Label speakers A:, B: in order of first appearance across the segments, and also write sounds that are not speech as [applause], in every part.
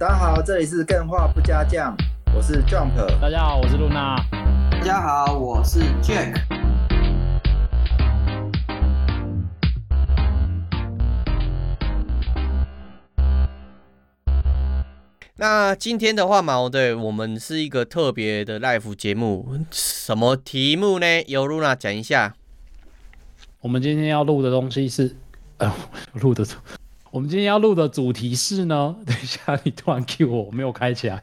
A: 大家好，这里是更画不加酱，我是 Jump。
B: 大家好，我是露娜。
C: 大家好，我是 Jack。
D: 那今天的话嘛，对，我们是一个特别的 live 节目，什么题目呢？由露娜讲一下。
B: 我们今天要录的东西是，呃，录的。我们今天要录的主题是呢？[laughs] 等一下，你突然 cue 我，我没有开起来，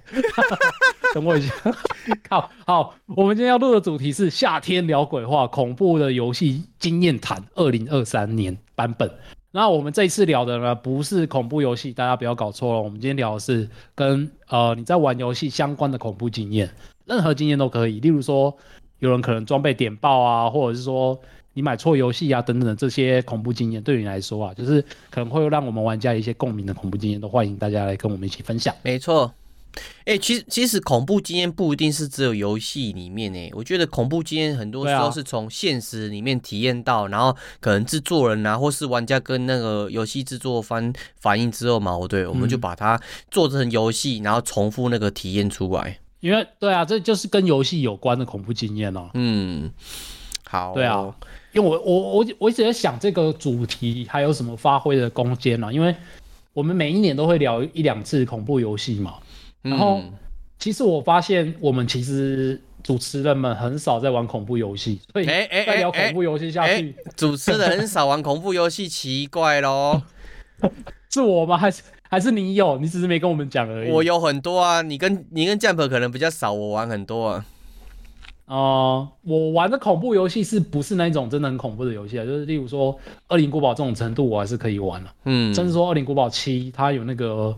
B: [laughs] 等我一下。[laughs] 好，好，我们今天要录的主题是夏天聊鬼话，恐怖的游戏经验谈，二零二三年版本。那我们这一次聊的呢，不是恐怖游戏，大家不要搞错了。我们今天聊的是跟呃你在玩游戏相关的恐怖经验，任何经验都可以。例如说，有人可能装备点爆啊，或者是说。你买错游戏啊，等等的这些恐怖经验，对你来说啊，就是可能会让我们玩家一些共鸣的恐怖经验，都欢迎大家来跟我们一起分享。
D: 没错，哎、欸，其实其实恐怖经验不一定是只有游戏里面诶，我觉得恐怖经验很多时候是从现实里面体验到，啊、然后可能制作人啊，或是玩家跟那个游戏制作方反应之后嘛，我对，我们就把它做成游戏，然后重复那个体验出来。
B: 因为对啊，这就是跟游戏有关的恐怖经验哦。
D: 嗯，好，
B: 对啊。因为我我我我一直在想这个主题还有什么发挥的空间呢？因为我们每一年都会聊一两次恐怖游戏嘛，然后其实我发现我们其实主持人们很少在玩恐怖游戏，所以再聊恐怖游戏下去，
D: 主持人很少玩恐怖游戏，奇怪咯，[laughs]
B: 是我吗？还是还是你有？你只是没跟我们讲而已。
D: 我有很多啊，你跟你跟 Jump 可能比较少，我玩很多啊。
B: 哦、呃，我玩的恐怖游戏是不是那种真的很恐怖的游戏啊？就是例如说《恶灵古堡》这种程度，我还是可以玩的、啊。嗯，甚至说《恶灵古堡七》它有那个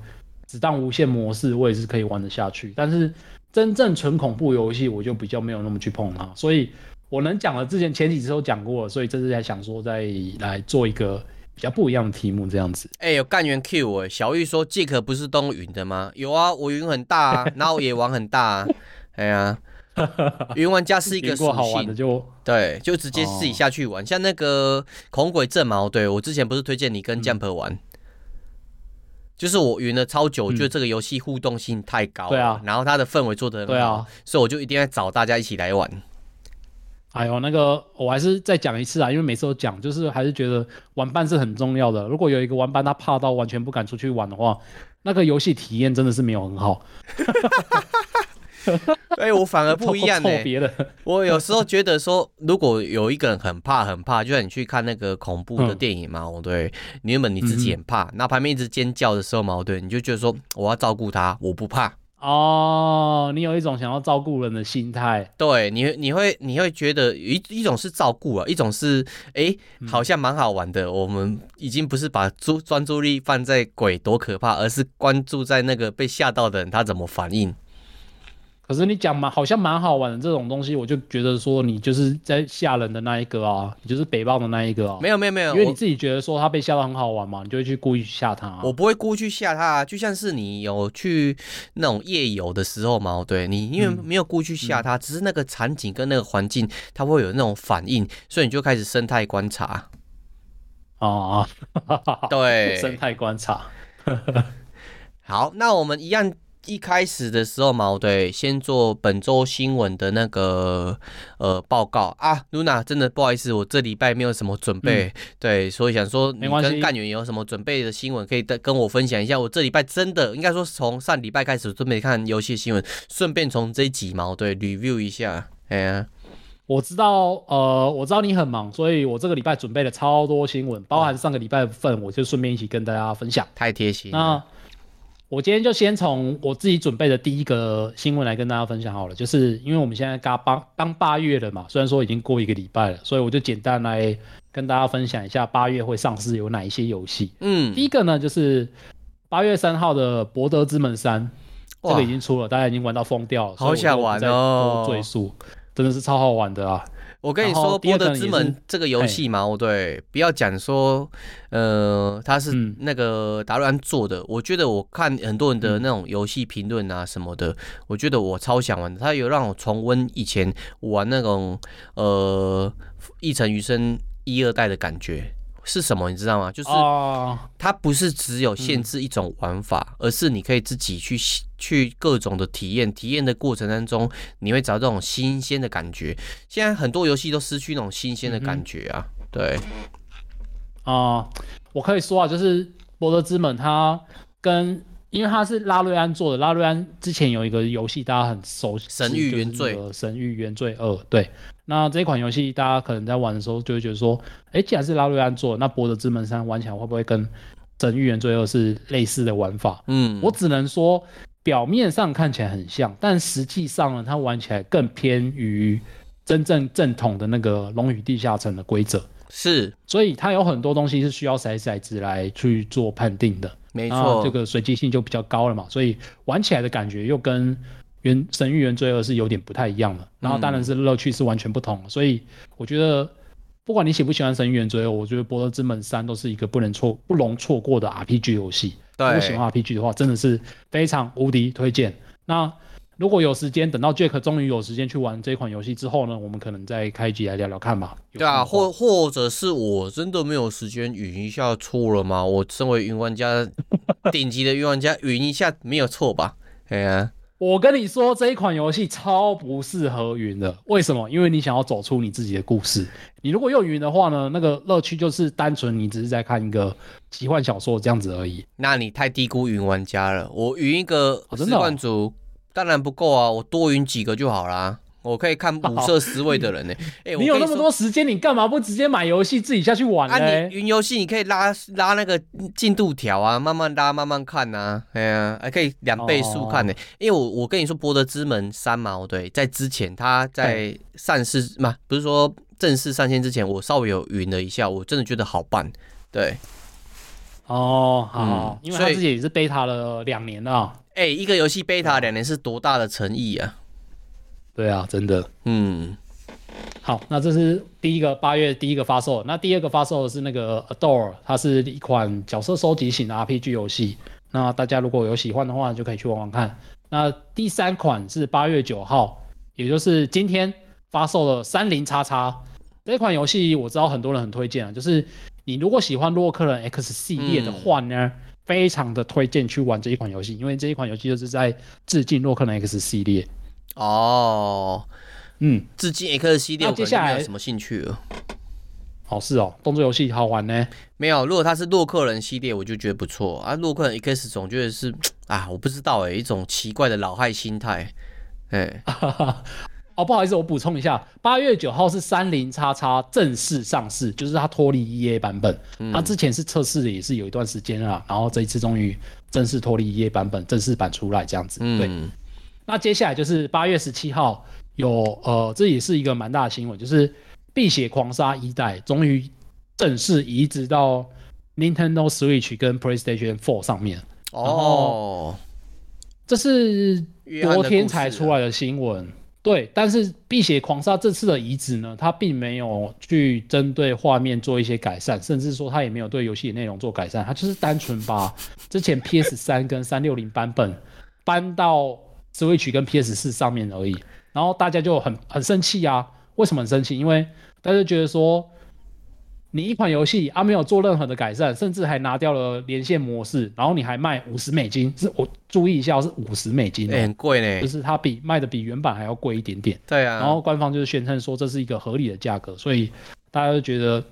B: 子弹无限模式，我也是可以玩得下去。但是真正纯恐怖游戏，我就比较没有那么去碰它。所以我能讲的，之前前几次都讲过了，所以这次才想说再来做一个比较不一样的题目，这样子。
D: 哎、欸，有干员 Q 哎，小玉说杰克不是东云的吗？有啊，我云很大啊，然后也玩很大啊，[laughs] 哎呀。[laughs] 云玩家是一个属性，
B: 就
D: 对，就直接自己下去玩。哦、像那个恐鬼镇嘛，对，我之前不是推荐你跟 Jump 玩，嗯、就是我云了超久，我觉得这个游戏互动性太高，对啊，然后它的氛围做的很好，对啊，所以我就一定要找大家一起来玩。
B: 哎呦，那个我还是再讲一次啊，因为每次都讲，就是还是觉得玩伴是很重要的。如果有一个玩伴他怕到完全不敢出去玩的话，那个游戏体验真的是没有很好。[laughs] [laughs]
D: 哎、欸，我反而不一样呢、[laughs] 欸。我有时候觉得说，如果有一个人很怕很怕，就像你去看那个恐怖的电影嘛，哦、嗯，对，你原本你自己很怕，那、嗯、旁边一直尖叫的时候嘛，对，你就觉得说我要照顾他，我不怕。
B: 哦，你有一种想要照顾人的心态。
D: 对，你你会你会觉得一一种是照顾啊，一种是哎、欸，好像蛮好玩的、嗯。我们已经不是把注专注力放在鬼多可怕，而是关注在那个被吓到的人他怎么反应。
B: 可是你讲嘛，好像蛮好玩的这种东西，我就觉得说你就是在吓人的那一个啊，你就是北棒的那一个啊。
D: 没有没有没有，
B: 因为你自己觉得说他被吓到很好玩嘛，你就会去故意吓他啊。
D: 我不会故意去吓他啊，就像是你有去那种夜游的时候嘛，对你因为没有故意去吓他，嗯，只是那个场景跟那个环境，它会有那种反应，所以你就开始生态观察。
B: 哦，
D: 对，[laughs]
B: 生态观察。[laughs]
D: 好，那我们一样。一开始的时候嘛，对，先做本周新闻的那个呃报告啊。露娜，真的不好意思，我这礼拜没有什么准备，嗯、对，所以想说你跟干员有什么准备的新闻可以跟我分享一下。我这礼拜真的应该说从上礼拜开始准备看游戏新闻，顺便从这一集嘛，对，review 一下。哎呀，
B: 我知道，呃，我知道你很忙，所以我这个礼拜准备了超多新闻，包含上个礼拜份，我就顺便一起跟大家分享。
D: 太贴心了。
B: 我今天就先从我自己准备的第一个新闻来跟大家分享好了，就是因为我们现在刚八刚八月了嘛，虽然说已经过一个礼拜了，所以我就简单来跟大家分享一下八月会上市有哪一些游戏。嗯，第一个呢就是八月三号的《博德之门三》，这个已经出了，大家已经玩到疯掉了，
D: 好想玩哦！
B: 赘述，真的是超好玩的啊！
D: 我跟你说，《波德之门》这个游戏嘛，我对，不要讲说，呃，它是那个达瑞安做的，嗯。我觉得我看很多人的那种游戏评论啊什么的，嗯，我觉得我超想玩的。他有让我重温以前玩那种呃《一城余生》一二代的感觉，是什么？你知道吗？就是它不是只有限制一种玩法，而是你可以自己去去各种的体验。体验的过程当中，你会找这种新鲜的感觉。现在很多游戏都失去那种新鲜的感觉啊。对，
B: 啊，我可以说啊，就是《博德之门》它跟。因为他是拉瑞安做的，拉瑞安之前有一个游戏大家很熟悉，《
D: 神域原罪》。
B: 《神域原罪二》对，那这款游戏大家可能在玩的时候就会觉得说，哎，既然是拉瑞安做的，那《博德之门三》玩起来会不会跟《神域原罪二》是类似的玩法？嗯，我只能说表面上看起来很像，但实际上呢，它玩起来更偏于真正正统的那个《龙与地下城》的规则。
D: 是，
B: 所以它有很多东西是需要骰骰子来去做判定的。
D: 没错，
B: 这个随机性就比较高了嘛，所以玩起来的感觉又跟原《神域原罪二》是有点不太一样的。然后当然是乐趣是完全不同，所以我觉得不管你喜不喜欢《神域原罪二》，我觉得《博德之门三》都是一个不能错、不容错过的 RPG 游戏。对，如果喜欢 RPG 的话，真的是非常无敌推荐。那如果有时间，等到 Jack 终于有时间去玩这款游戏之后呢，我们可能再开一集来聊聊看吧。
D: 对啊，或或者是我真的没有时间云一下错了吗？我身为云玩家，[laughs] 顶级的云玩家，云一下没有错吧？哎呀，
B: 我跟你说，这一款游戏超不适合云的。为什么？因为你想要走出你自己的故事。你如果用云的话呢，那个乐趣就是单纯你只是在看一个奇幻小说这样子而已。
D: 那你太低估云玩家了。我云一个十万族。当然不够啊，我多云几个就好啦。我可以看五色思维的人呢、欸。哎、[laughs] 欸，
B: 你有那么多时间，你干嘛不直接买游戏自己下去玩呢？啊，
D: 你云游戏你可以拉拉那个进度条啊，慢慢拉，慢慢看呐、啊。哎呀，还可以两倍速看呢、欸。哦、因为我我跟你说，《博德之门三》嘛，对，在之前他在上市嘛，不是说正式上线之前，我稍微有云了一下，我真的觉得好棒。对，
B: 哦，好，嗯、因为他自己也是 beta 了两年了。
D: 哎、欸，一个游戏 beta 两年是多大的诚意啊？
B: 对啊，真的。嗯，好，那这是第一个八月第一个发售。那第二个发售的是那个 Adore，它是一款角色收集型的 RPG 游戏。那大家如果有喜欢的话，就可以去玩玩看。那第三款是八月九号，也就是今天发售的三零叉叉这款游戏，我知道很多人很推荐啊。就是你如果喜欢洛克人 X 系列的话呢？嗯非常的推荐去玩这一款游戏，因为这一款游戏就是在致敬洛克人 X 系列。
D: 哦，嗯，致敬 X 系列，我接下来有什么兴趣了？
B: 哦，是哦，动作游戏好玩呢。
D: 没有，如果它是洛克人系列，我就觉得不错啊。洛克人 X 总觉得是 [tsk] 啊，我不知道哎，一种奇怪的老害心态，哎。[laughs]
B: 哦，不好意思，我补充一下，八月九号是三零叉叉正式上市，就是它脱离 EA 版本。它、嗯、之前是测试的，也是有一段时间了，然后这一次终于正式脱离 EA 版本，正式版出来这样子。对。嗯、那接下来就是八月十七号有呃，这也是一个蛮大的新闻，就是《碧血狂杀》一代终于正式移植到 Nintendo Switch 跟 PlayStation Four 上面。哦，这是昨天才出来的新闻。对，但是《碧血狂杀》这次的移植呢，它并没有去针对画面做一些改善，甚至说它也没有对游戏的内容做改善，它就是单纯把之前 PS 三跟三六零版本搬到 Switch 跟 PS 四上面而已。然后大家就很很生气啊！为什么很生气？因为大家觉得说。你一款游戏啊，没有做任何的改善，甚至还拿掉了连线模式，然后你还卖五十美金，是我注意一下，是五十美金，
D: 欸，很贵呢，
B: 就是它比卖的比原版还要贵一点点。
D: 对啊，
B: 然后官方就是宣称说这是一个合理的价格，所以大家就觉得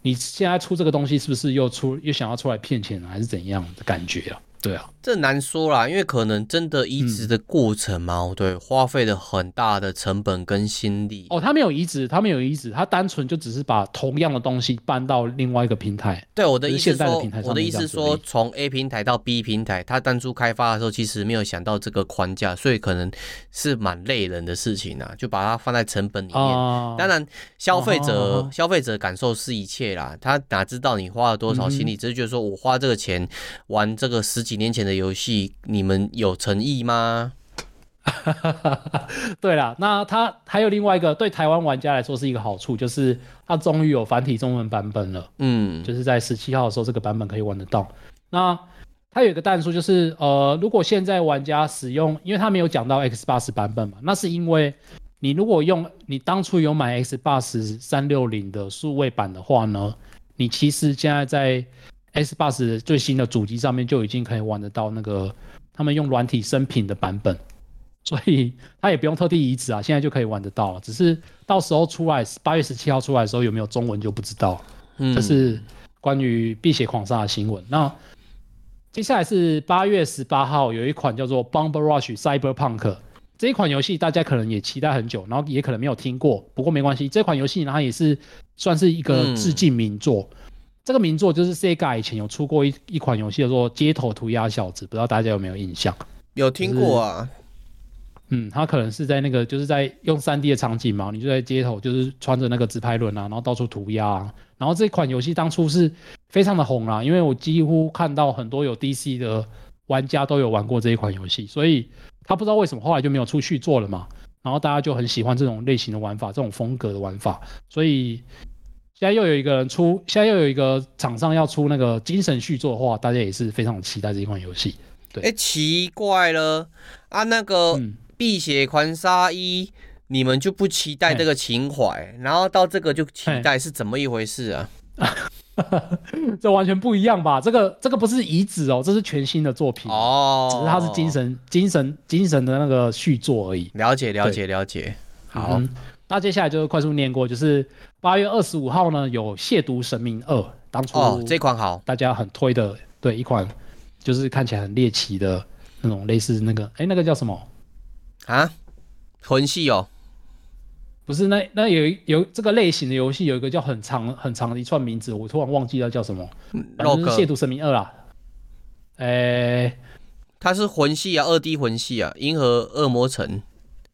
B: 你现在出这个东西是不是又出又想要出来骗钱，还是怎样的感觉啊？对啊，
D: 这难说啦，因为可能真的移植的过程嘛，嗯、对，花费了很大的成本跟心力。
B: 哦，他没有移植，他没有移植，他单纯就只是把同样的东西搬到另外一个平台。
D: 对，我的意思是说，我的意思说，从 A 平台到 B 平台，他当初开发的时候其实没有想到这个框架，所以可能是蛮累人的事情啊，就把它放在成本里面。哦、当然，消费者、啊、消费者感受是一切啦，他哪知道你花了多少心力？嗯、只是觉得说我花这个钱玩这个十。几年前的游戏，你们有诚意吗？[laughs]
B: 对了，那它还有另外一个对台湾玩家来说是一个好处，就是它终于有繁体中文版本了。嗯，就是在十七号的时候，这个版本可以玩得到。那它有一个淡数，就是呃，如果现在玩家使用，因为它没有讲到 Xbox 版本嘛，那是因为你如果用你当初有买 Xbox 三六零的数位版的话呢，你其实现在在 Xbox 最新的主机上面就已经可以玩得到那个他们用软体生品的版本，[laughs] 所以他也不用特地移植啊，现在就可以玩得到了。只是到时候出来八月十七号出来的时候有没有中文就不知道。嗯，这是关于《碧血狂杀》的新闻。那接下来是八月十八号有一款叫做《Bomber Rush Cyberpunk》这一款游戏，大家可能也期待很久，然后也可能没有听过，不过没关系，这款游戏呢它也是算是一个致敬名作。嗯这个名作就是 Sega 以前有出过一一款游戏叫做《街头涂鸦小子》，不知道大家有没有印象？
D: 有听过啊？
B: 嗯，他可能是在那个就是在用三 D 的场景嘛，你就在街头就是穿着那个直拍轮啊，然后到处涂鸦啊。然后这款游戏当初是非常的红啊，因为我几乎看到很多有 DC 的玩家都有玩过这一款游戏，所以他不知道为什么后来就没有出续作了嘛。然后大家就很喜欢这种类型的玩法，这种风格的玩法，所以。现在又有一个人出，现在又有一个厂商要出那个精神续作的话，大家也是非常期待这一款游戏。对，哎、
D: 欸，奇怪了啊，那个《碧血狂杀一》，你们就不期待这个情怀，然后到这个就期待，是怎么一回事啊？[laughs]
B: 这完全不一样吧？这个这个不是遗址哦，这是全新的作品哦，只是它是精神精神精神的那个续作而已。
D: 了解了解了解，好。
B: 嗯那接下来就是快速念过，就是八月二十五号呢，有《亵渎神明二》，当初
D: 哦这款好，
B: 大家很推的，对一款就是看起来很猎奇的那种类似那个，哎，那个叫什么
D: 啊？魂系哦，
B: 不是，那那有有这个类型的游戏，有一个叫很长很长的一串名字，我突然忘记了叫什么，反正是《亵渎神明二》啦。哎，
D: 它是魂系啊，二 D 魂系啊，《银河恶魔城》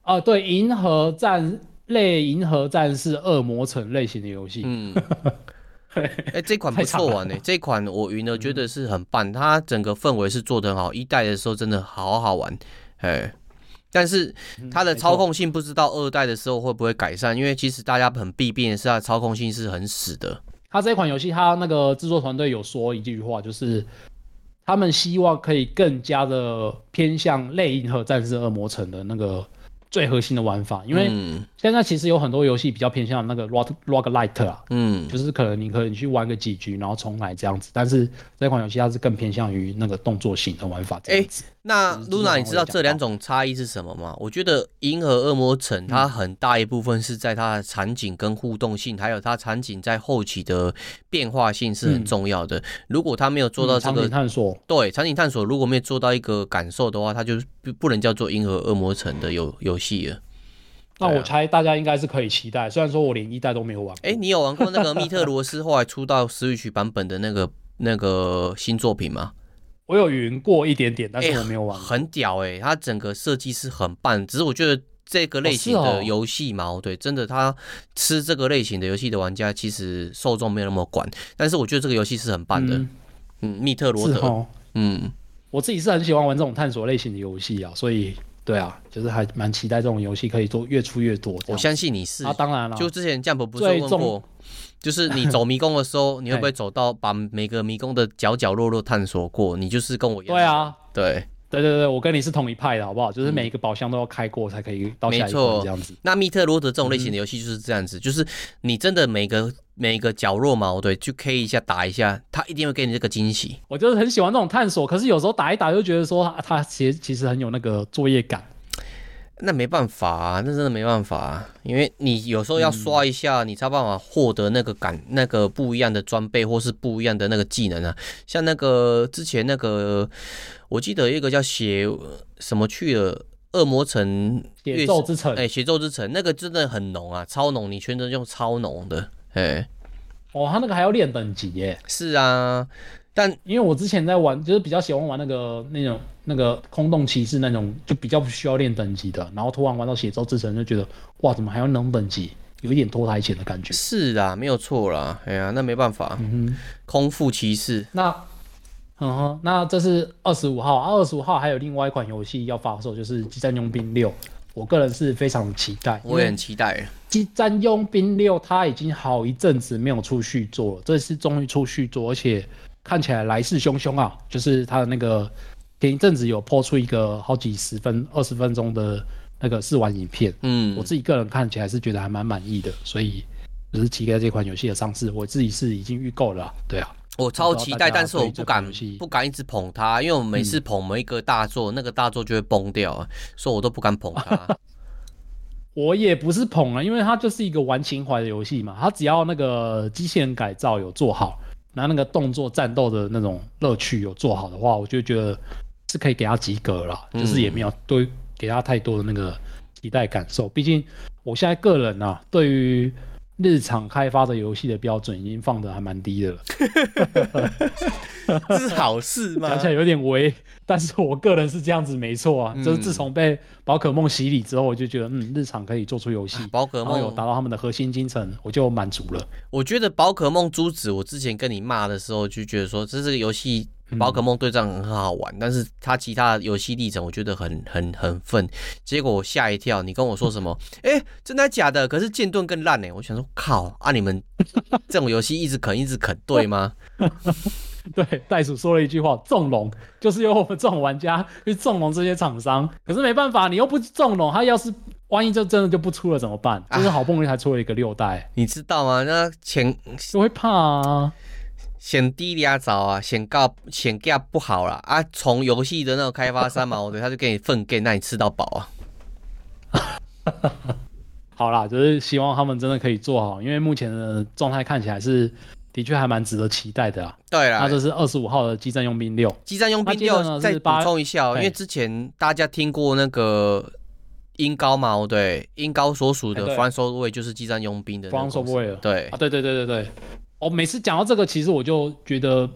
B: 哦，对，《银河战》。类银河战士恶魔城类型的游戏，嗯，[laughs]
D: 哎、欸，这款不错玩呢、欸。这款我云呢觉得是很棒，它整个氛围是做得很好。一代的时候真的好好玩，哎，但是它的操控性不知道二代的时候会不会改善，因为其实大家很弊病的是它的操控性是很死的。
B: 它这款游戏，它那个制作团队有说一句话，就是他们希望可以更加的偏向类银河战士恶魔城的那个。最核心的玩法，因为现在其实有很多游戏比较偏向那个 rogue roguelite 啊，嗯，就是可能你可以去玩个几局，然后重来这样子。但是这款游戏它是更偏向于那个动作型的玩法这样子。欸
D: 那 Luna，你知道这两种差异是什么吗？我觉得《银河恶魔城》它很大一部分是在它的场景跟互动性，还有它场景在后期的变化性是很重要的。如果它没有做到这个
B: 探索，
D: 对场景探索，如果没有做到一个感受的话，它就不不能叫做《银河恶魔城》的游游戏了。
B: 那我猜大家应该是可以期待，虽然说我连一代都没有玩。
D: 哎，你有玩过那个密特罗斯后来出到 Switch 版本的那个那个新作品吗？
B: 我有云过一点点，但是我没有玩、欸。
D: 很屌哎、欸，它整个设计是很棒，只是我觉得这个类型的游戏嘛，哦哦、对，真的，它吃这个类型的游戏的玩家其实受众没有那么广，但是我觉得这个游戏是很棒的。嗯，嗯，密特罗德，哦、嗯，
B: 我自己是很喜欢玩这种探索类型的游戏啊，所以对啊，就是还蛮期待这种游戏可以做越出越多。
D: 我相信你是，
B: 啊，当然了，
D: 就之前 Jump 不是问过。就是你走迷宫的时候，你会不会 [laughs] 走到把每个迷宫的角角落落探索过？你就是跟我一样。对
B: 啊，
D: 对
B: 对对对，我跟你是同一派的，好不好？就是每一个宝箱都要开过才可以到下一关这样子。
D: 那密特罗德这种类型的游戏就是这样子，嗯、就是你真的每个每个角落嘛，对，去 K 一下打一下，他一定会给你这个惊喜。
B: 我就是很喜欢这种探索，可是有时候打一打就觉得说他其实其实很有那个作业感。
D: 那没办法啊，那真的没办法啊，因为你有时候要刷一下，你才有办法获得那个感，那个不一样的装备或是不一样的那个技能啊。像那个之前那个，我记得有一个叫血什么去了恶魔城，
B: 血咒之城，
D: 哎，血咒之城那个真的很浓啊，超浓，你全程用超浓的，哎，
B: 哦，他那个还要练等级耶。
D: 是啊。但
B: 因为我之前在玩，就是比较喜欢玩那个那种那个空洞骑士那种，就比较不需要练等级的。然后突然玩到血咒之神，就觉得哇，怎么还要能等级？有一点脱台前的感觉。
D: 是啊，没有错啦。哎呀，那没办法。嗯哼，空腹骑士。
B: 那，嗯哼，那这是二十五号，二十五号还有另外一款游戏要发售，就是《激战佣兵六》。我个人是非常期待，
D: 我也很期待。
B: 《激战佣兵六》它已经好一阵子没有出续作了，这次终于出续作，而且。看起来来势汹汹啊！就是他的那个前一阵子有 po 出一个好几十分、二十分钟的那个试玩影片，嗯，我自己个人看起来是觉得还蛮满意的，所以就是期待这款游戏的上市。我自己是已经预购了，对啊，
D: 我超期待，但是我不敢不敢一直捧它，因为我每次捧某一个大作，嗯、那个大作就会崩掉，所以我都不敢捧它。[laughs]
B: 我也不是捧啊，因为它就是一个玩情怀的游戏嘛，它只要那个机器人改造有做好，然后那个动作战斗的那种乐趣有做好的话，我就觉得是可以给他及格了，嗯、就是也没有对给他太多的那个期待感受。毕竟我现在个人啊，对于日常开发的游戏的标准已经放的还蛮低的了，
D: 这是好事吗？
B: 讲起来有点微，但是我个人是这样子，没错啊。嗯、就是自从被宝可梦洗礼之后，我就觉得，嗯，日常可以做出游戏，宝可梦有达到他们的核心精神，我就满足了。
D: 我觉得宝可梦珠子，我之前跟你骂的时候，就觉得说，这是个游戏。宝可梦对战很好玩，但是他其他的游戏历程我觉得很很很愤。结果我吓一跳，你跟我说什么？哎、欸，真的假的？可是剑盾更烂呢。我想说，靠啊！你们这种游戏一直啃一直啃，对吗？[laughs]
B: 对，袋鼠说了一句话：纵容，就是由我们这种玩家去纵容这些厂商。可是没办法，你又不纵容，他要是万一就真的就不出了怎么办？就是好不容易才出了一个六代，
D: 啊、你知道吗？那钱
B: 就会怕啊。
D: 显低俩早啊，显高显价不好了啊！从游戏的那个开发商嘛，[laughs] 我觉得他就给你粪给，让你吃到饱啊。[laughs]
B: 好啦，就是希望他们真的可以做好，因为目前的状态看起来是的确还蛮值得期待的啊。
D: 对啦，
B: 那这是二十五号的激战佣兵六，
D: 激战佣兵六再补充一下哦，因为之前大家听过那个英高嘛，对，英高所属的 From Software 就是激战佣兵的
B: From Software，
D: 对
B: 啊，对对对对对。我、哦、每次讲到这个，其实我就觉得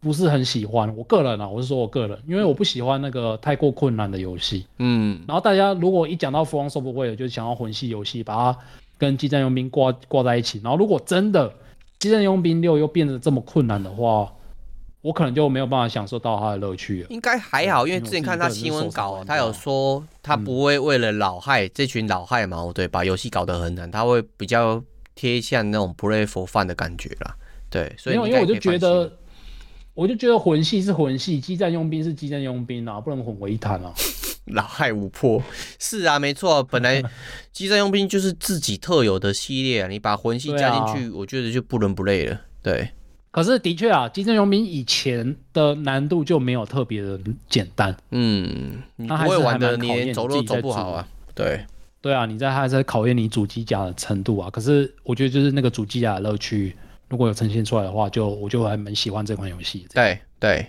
B: 不是很喜欢。我个人啊，我是说我个人，因为我不喜欢那个太过困难的游戏。嗯。然后大家如果一讲到 From Software，就想要魂系游戏，把它跟激战佣兵挂挂在一起。然后如果真的激战佣兵六又变得这么困难的话，我可能就没有办法享受到它的乐趣了。
D: 应该还好，因为之前看他新闻稿，他有说他不会为了老害、嗯、这群老害嘛，对，把游戏搞得很难，他会比较。贴向那种 play for fun 的感觉啦，对，所以，以因为我就觉得，
B: 我就觉得魂系是魂系，激战佣兵是激战佣兵啊，不能混为一谈啊。[laughs]
D: 老害无破，是啊，没错，[laughs] 本来激战佣兵就是自己特有的系列啊，你把魂系加进去，啊、我觉得就不伦不类了。对，
B: 可是的确啊，激战佣兵以前的难度就没有特别的简单，
D: 嗯，你不会玩的，你连走路走不好啊，对。
B: 对啊，你在还在考验你主机甲的程度啊。可是我觉得就是那个主机甲的乐趣，如果有呈现出来的话，就我就还蛮喜欢这款游戏。
D: 对对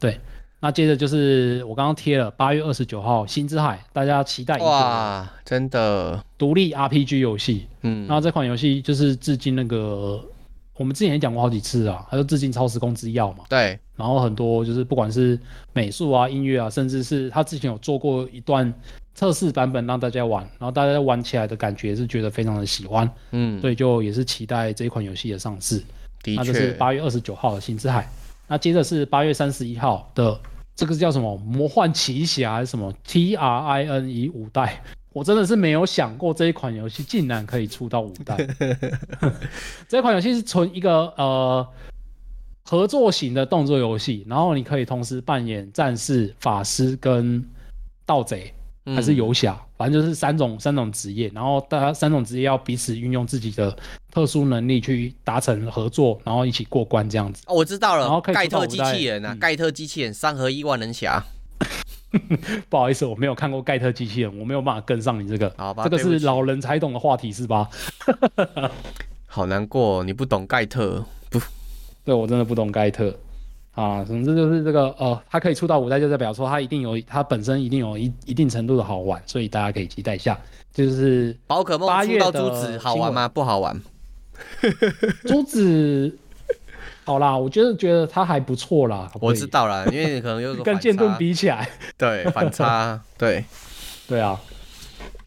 B: 对，那接着就是我刚刚贴了八月二十九号《星之海》，大家期待一下。
D: 哇，真的
B: 独立 RPG 游戏。嗯，然后这款游戏就是致敬那个，我们之前也讲过好几次啊，它就致敬《超时空之钥》嘛。
D: 对，
B: 然后很多就是不管是美术啊、音乐啊，甚至是他之前有做过一段。测试版本让大家玩，然后大家玩起来的感觉是觉得非常的喜欢，嗯，所以就也是期待这一款游戏的上市。的确，那就是八月二十九号的《星之海》，那接着是八月三十一号的这个是叫什么《魔幻奇侠》还是什么 T R I N E 五代？我真的是没有想过这一款游戏竟然可以出到五代。[laughs] 这款游戏是纯一个呃合作型的动作游戏，然后你可以同时扮演战士、法师跟盗贼。还是游侠，反正就是三种三种职业，然后大家三种职业要彼此运用自己的特殊能力去达成合作，然后一起过关这样子。
D: 哦，我知道了，然后盖特机器人啊，盖、嗯、特机器人三合一万能侠。[laughs]
B: 不好意思，我没有看过盖特机器人，我没有办法跟上你这个。
D: 好吧，
B: 这个是老人才懂的话题是吧？
D: 好难过，你不懂盖特，不，
B: 对我真的不懂盖特。啊，总之就是这个，呃，它可以出到五代，就代表说它一定有，它本身一定有一一定程度的好玩，所以大家可以期待一下。就是
D: 宝可梦出到珠子好玩吗？不好玩。[laughs]
B: 珠子，好啦，我觉得觉得它还不错啦。
D: 我知道啦，因为你可能有个 [laughs]
B: 跟剑盾比起来，
D: 对反差，[laughs] 对
B: 对啊。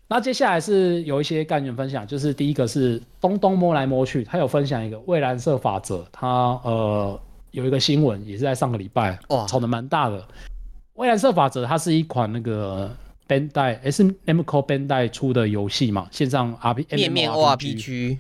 B: 那接下来是有一些概念分享，就是第一个是东东摸来摸去，他有分享一个蔚蓝色法则，他呃。有一个新闻也是在上个礼拜，哇，炒得蛮大的。蔚蓝色法则它是一款那个 Bandai，也是 Namco Bandai 出的游戏嘛，线上 R P
D: 页面 O R P G，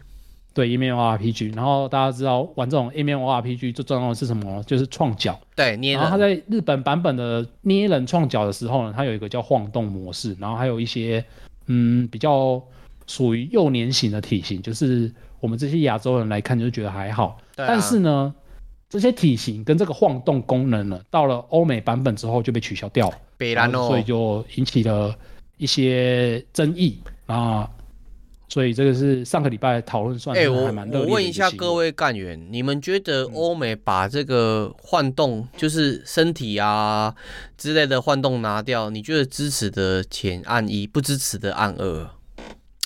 B: 对，页面 O R P G。然后大家知道玩这种页面 O R P G 最重要的是什么？就是创角。
D: 对，捏人。
B: 然后它在日本版本的捏人创角的时候呢，它有一个叫晃动模式，然后还有一些嗯比较属于幼年型的体型，就是我们这些亚洲人来看就觉得还好。
D: 啊、
B: 但是呢，这些体型跟这个晃动功能呢，到了欧美版本之后就被取消掉了，所以就引起了一些争议啊。所以这个是上个礼拜讨论算是还蛮热烈的。
D: 我我问一下各位干员，你们觉得欧美把这个晃动，就是身体啊之类的晃动拿掉，你觉得支持的请按一，不支持的按二？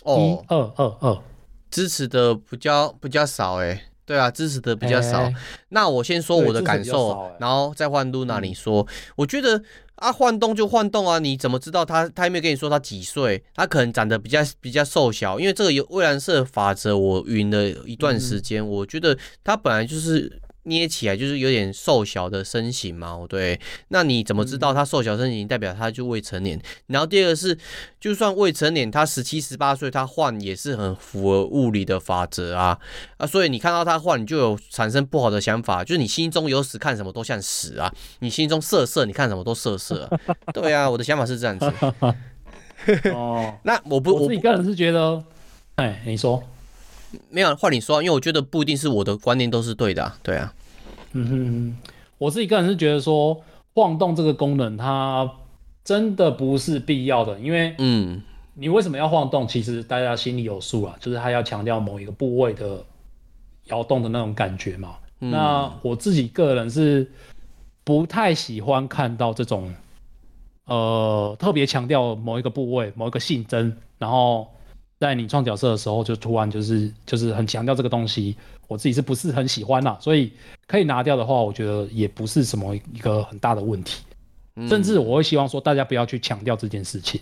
B: 哦，一二二二，
D: 支持的比较比较少哎、欸。对啊，支持的比较少。欸、那我先说我的感受，欸、然后再换露娜你说。嗯、我觉得啊，晃动就晃动啊，你怎么知道他？他有没有跟你说他几岁？他可能长得比较比较瘦小，因为这个有蔚蓝色法则，我晕了一段时间。嗯、我觉得他本来就是。捏起来就是有点瘦小的身形嘛，对。那你怎么知道他瘦小身形代表他就未成年？然后第二个是，就算未成年，他十七十八岁，他换也是很符合物理的法则啊啊！所以你看到他换，你就有产生不好的想法，就是你心中有屎，看什么都像屎啊；你心中色色，你看什么都色色啊。[laughs] 对啊，我的想法是这样子。[laughs] 哦，那我不，
B: 我自己个人是觉得，哎，你说。
D: 没有换你说，因为我觉得不一定是我的观念都是对的，啊，对啊。
B: 嗯哼哼，我自己个人是觉得说晃动这个功能它真的不是必要的，因为嗯，你为什么要晃动？其实大家心里有数啊，就是它要强调某一个部位的摇动的那种感觉嘛。嗯、那我自己个人是不太喜欢看到这种呃特别强调某一个部位、某一个性征，然后。在你创角色的时候，就突然就是就是很强调这个东西，我自己是不是很喜欢啦？所以可以拿掉的话，我觉得也不是什么一个很大的问题。嗯、甚至我会希望说，大家不要去强调这件事情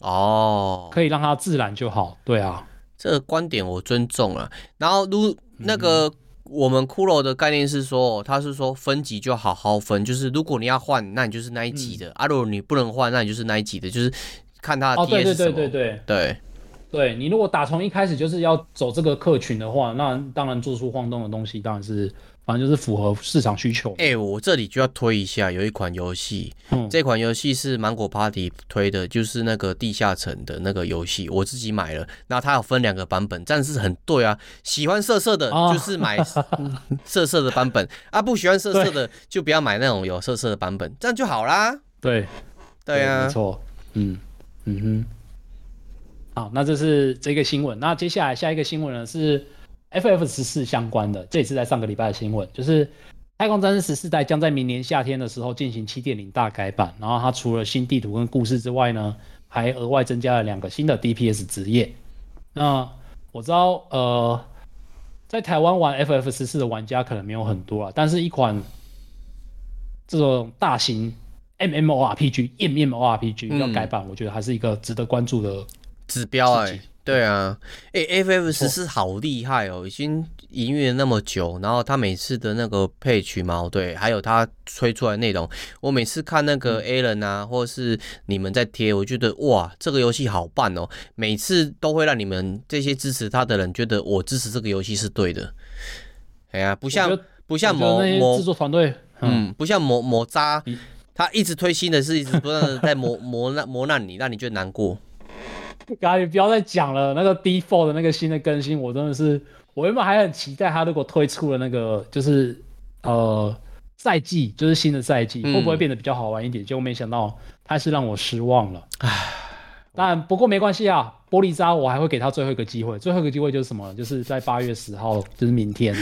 B: 哦，可以让它自然就好。对啊，
D: 这个观点我尊重了。然后如那个我们骷髅的概念是说，他是说分级就好好分，就是如果你要换，那你就是那一级的；嗯、啊，如果你不能换，那你就是那一级的，就是看他的 DS 什么。对对对对对对。
B: 对，你如果打从一开始就是要走这个客群的话，那当然做出晃动的东西，当然是反正就是符合市场需求。
D: 哎、欸，我这里就要推一下，有一款游戏，嗯、这款游戏是芒果 Party 推的，就是那个地下城的那个游戏，我自己买了。那它有分两个版本，这样是很对啊。喜欢色色的，就是买 [laughs] 色色的版本啊，啊；不喜欢色色的，就不要买那种有色色的版本，这样就好啦。
B: 对，
D: 对啊，
B: 没错，嗯嗯哼。好，那这是这个新闻。那接下来下一个新闻呢是 FF 十四相关的，这也是在上个礼拜的新闻，就是《太空战士十四代》将在明年夏天的时候进行七点零大改版。然后它除了新地图跟故事之外呢，还额外增加了两个新的 DPS 职业。那我知道，呃，在台湾玩 FF 十四的玩家可能没有很多啊，但是一款这种大型 MMORPG、MMORPG 要改版，我觉得还是一个值得关注的。
D: 指标哎、欸，对啊，哎、欸、，FF 十四好厉害哦，已经营运了那么久，然后他每次的那个配曲嘛，对，还有他吹出来内容，我每次看那个 Alan 啊，或者是你们在贴，我觉得哇，这个游戏好棒哦，每次都会让你们这些支持他的人觉得我支持这个游戏是对的。哎呀，不像不像某某
B: 制作团队，
D: 嗯，不像某某渣，他一直推新的是一直不断的在磨 [laughs] 磨难磨难你，让你觉得难过。
B: 嘎，你不要再讲了。那个 D4 的那个新的更新，我真的是，我原本还很期待他如果推出了那个，就是呃赛季，就是新的赛季，会不会变得比较好玩一点？嗯、结果没想到，他是让我失望了。唉，但不过没关系啊，玻璃渣我还会给他最后一个机会。最后一个机会就是什么？就是在八月十号，就是明天，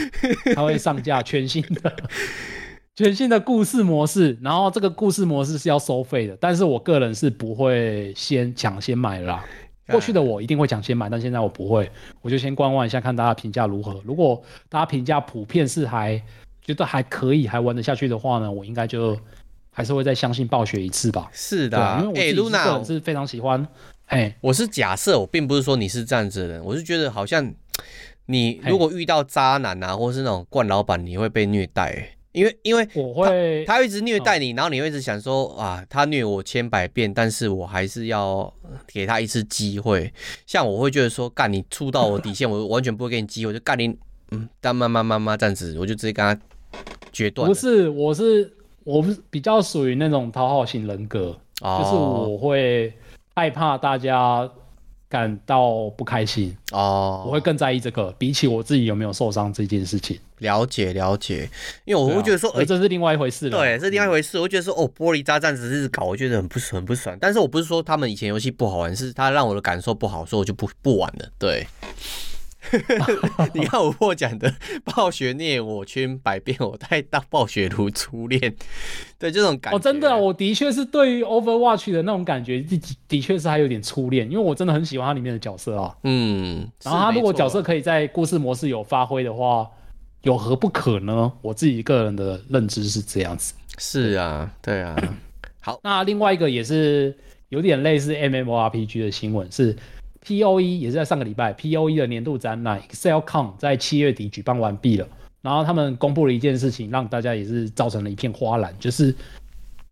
B: 他会上架全新的 [laughs] 全新的故事模式。然后这个故事模式是要收费的，但是我个人是不会先抢先买啦。过去的我一定会抢先买，但现在我不会，我就先观望一下，看大家评价如何。如果大家评价普遍是还觉得还可以，还玩得下去的话呢，我应该就还是会再相信暴雪一次吧。
D: 是的，啊，
B: 因为我个人是非常喜欢。哎、欸，
D: 我是假设，我并不是说你是这样子的人，我是觉得好像你如果遇到渣男啊，或是那种惯老板，你会被虐待。因为因为
B: 我会
D: 他，一直虐待你，然后你会一直想说啊，他虐我千百遍，但是我还是要给他一次机会。像我会觉得说，干你触到我底线，我完全不会给你机会，就干你，嗯，但慢慢慢慢这样子，我就直接跟他决断。
B: 不是，我是我不是比较属于那种讨好型人格，哦、就是我会害怕大家感到不开心
D: 哦，
B: 我会更在意这个，比起我自己有没有受伤这件事情。
D: 了解了解，因为我会觉得说，哎、
B: 啊，这是另外一回事了。
D: 对，是另外一回事。我会觉得说，哦，玻璃渣这样子搞，我觉得很不很不爽。但是我不是说他们以前游戏不好玩，是他让我的感受不好，所以我就不不玩了。对。[laughs] 你看我获奖的暴雪虐我圈百遍，我待到暴雪如初恋，[laughs] 对这种感觉。
B: 哦，真的，我的确是对于 Overwatch 的那种感觉，的的确是还有点初恋，因为我真的很喜欢它里面的角色啊。
D: 嗯，
B: 然后他如果角色可以在故事模式有发挥的话，有何不可呢？我自己个人的认知是这样子。
D: 是啊，对啊。[clears throat] 好，
B: 那另外一个也是有点类似 MMORPG 的新闻是。POE 也是在上个礼拜，POE 的年度展览 ExcelCon 在七月底举办完毕了。然后他们公布了一件事情，让大家也是造成了一片哗然，就是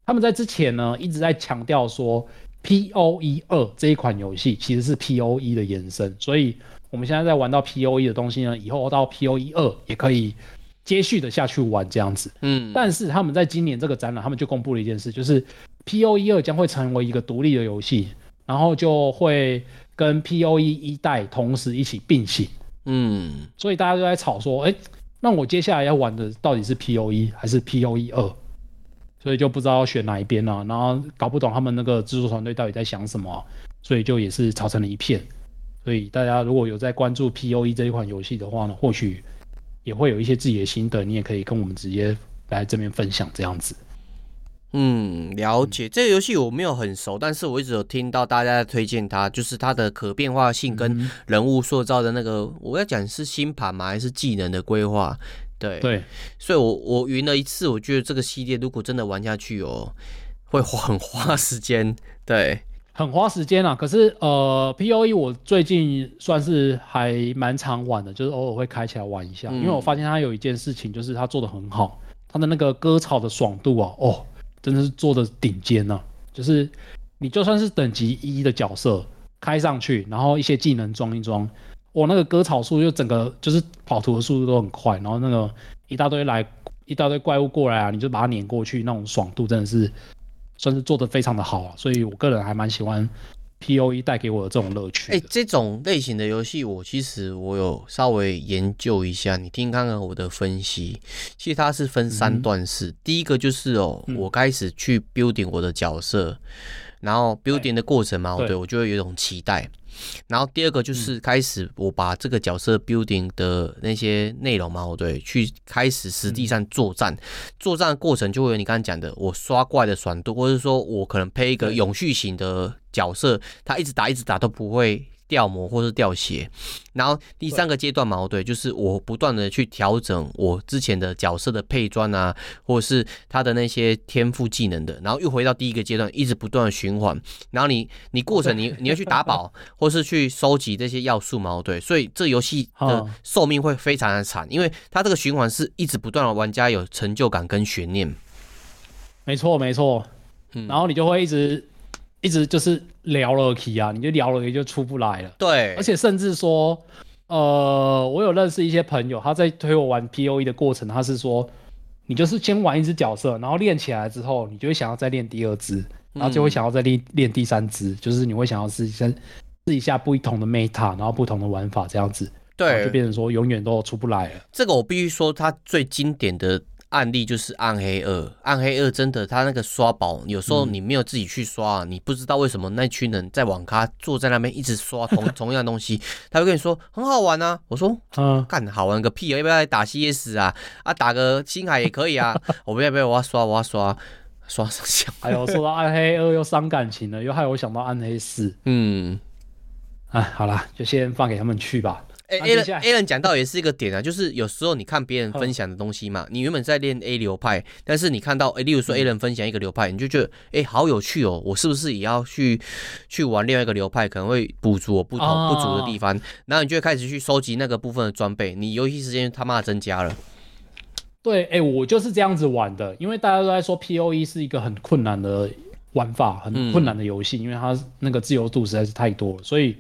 B: 他们在之前呢一直在强调说，POE 二这一款游戏其实是 POE 的延伸，所以我们现在在玩到 POE 的东西呢，以后到 POE 二也可以接续的下去玩这样子。
D: 嗯，
B: 但是他们在今年这个展览，他们就公布了一件事，就是 POE 二将会成为一个独立的游戏，然后就会。跟 POE 一代同时一起并行，
D: 嗯，
B: 所以大家都在吵说，哎、欸，那我接下来要玩的到底是 POE 还是 POE 二？所以就不知道要选哪一边了，然后搞不懂他们那个制作团队到底在想什么，所以就也是吵成了一片。所以大家如果有在关注 POE 这一款游戏的话呢，或许也会有一些自己的心得，你也可以跟我们直接来这边分享这样子。
D: 嗯，了解。这个游戏我没有很熟，但是我一直有听到大家在推荐它，就是它的可变化性跟人物塑造的那个，嗯、我要讲是星盘吗？还是技能的规划？对对，所以我我云了一次，我觉得这个系列如果真的玩下去哦，会 [laughs] 很花时间，对，
B: 很花时间啊。可是呃，POE 我最近算是还蛮常玩的，就是偶尔会开起来玩一下，嗯、因为我发现它有一件事情，就是它做的很好，它的那个割草的爽度啊，哦。真的是做的顶尖呢，就是你就算是等级一的角色开上去，然后一些技能装一装，我那个割草数就整个就是跑图的速度都很快，然后那个一大堆来一大堆怪物过来啊，你就把它碾过去，那种爽度真的是算是做的非常的好啊，所以我个人还蛮喜欢。POE 带给我的这种乐趣，
D: 哎、欸，这种类型的游戏，我其实我有稍微研究一下，你听看看我的分析。其实它是分三段式，嗯、第一个就是哦，嗯、我开始去 building 我的角色，然后 building 的过程嘛，我、对，我就会有一种期待。然后第二个就是开始我把这个角色 building 的那些内容嘛，我对，去开始实际上作战，嗯、作战的过程就会有你刚刚讲的，我刷怪的爽度，或者说我可能配一个永续型的角色，他一直打一直打都不会。掉模或是掉血，然后第三个阶段嘛，对，就是我不断的去调整我之前的角色的配装啊，或者是他的那些天赋技能的，然后又回到第一个阶段，一直不断的循环。然后你你过程你你要去打宝，或是去收集这些要素嘛，对，所以这游戏的寿命会非常的长，因为它这个循环是一直不断的，玩家有成就感跟悬念。
B: 没错没错，嗯，然后你就会一直。一直就是聊了 key 啊，你就聊了也就出不来了。
D: 对，
B: 而且甚至说，呃，我有认识一些朋友，他在推我玩 POE 的过程，他是说，你就是先玩一只角色，然后练起来之后，你就会想要再练第二只，然后就会想要再练练第三只，嗯、就是你会想要试先试一下不同的 meta，然后不同的玩法这样子，对，就变成说永远都出不来了。
D: 这个我必须说，它最经典的。案例就是暗黑二，暗黑二真的，他那个刷宝，有时候你没有自己去刷，嗯、你不知道为什么那群人在网咖坐在那边一直刷同 [laughs] 同样的东西，他会跟你说很好玩啊。我说，嗯，干好玩个屁啊！要不要来打 CS 啊？啊，打个星海也可以啊。[laughs] 我不要不要，我要刷，我要刷，刷上香。
B: 哎呦，说到暗黑二又伤感情了，又害我想到暗黑四。[laughs] 嗯，哎，好啦，就先放给他们去吧。
D: 哎，Alan Alan 讲到也是一个点啊，就是有时候你看别人分享的东西嘛，你原本在练 A 流派，但是你看到哎，例如说 Alan 分享一个流派，你就觉得哎，好有趣哦，我是不是也要去去玩另外一个流派，可能会补足我不同不足的地方，然后你就会开始去收集那个部分的装备，你游戏时间他妈的增加了。
B: 对，哎，我就是这样子玩的，因为大家都在说 POE 是一个很困难的玩法，很困难的游戏，因为它那个自由度实在是太多了，所以。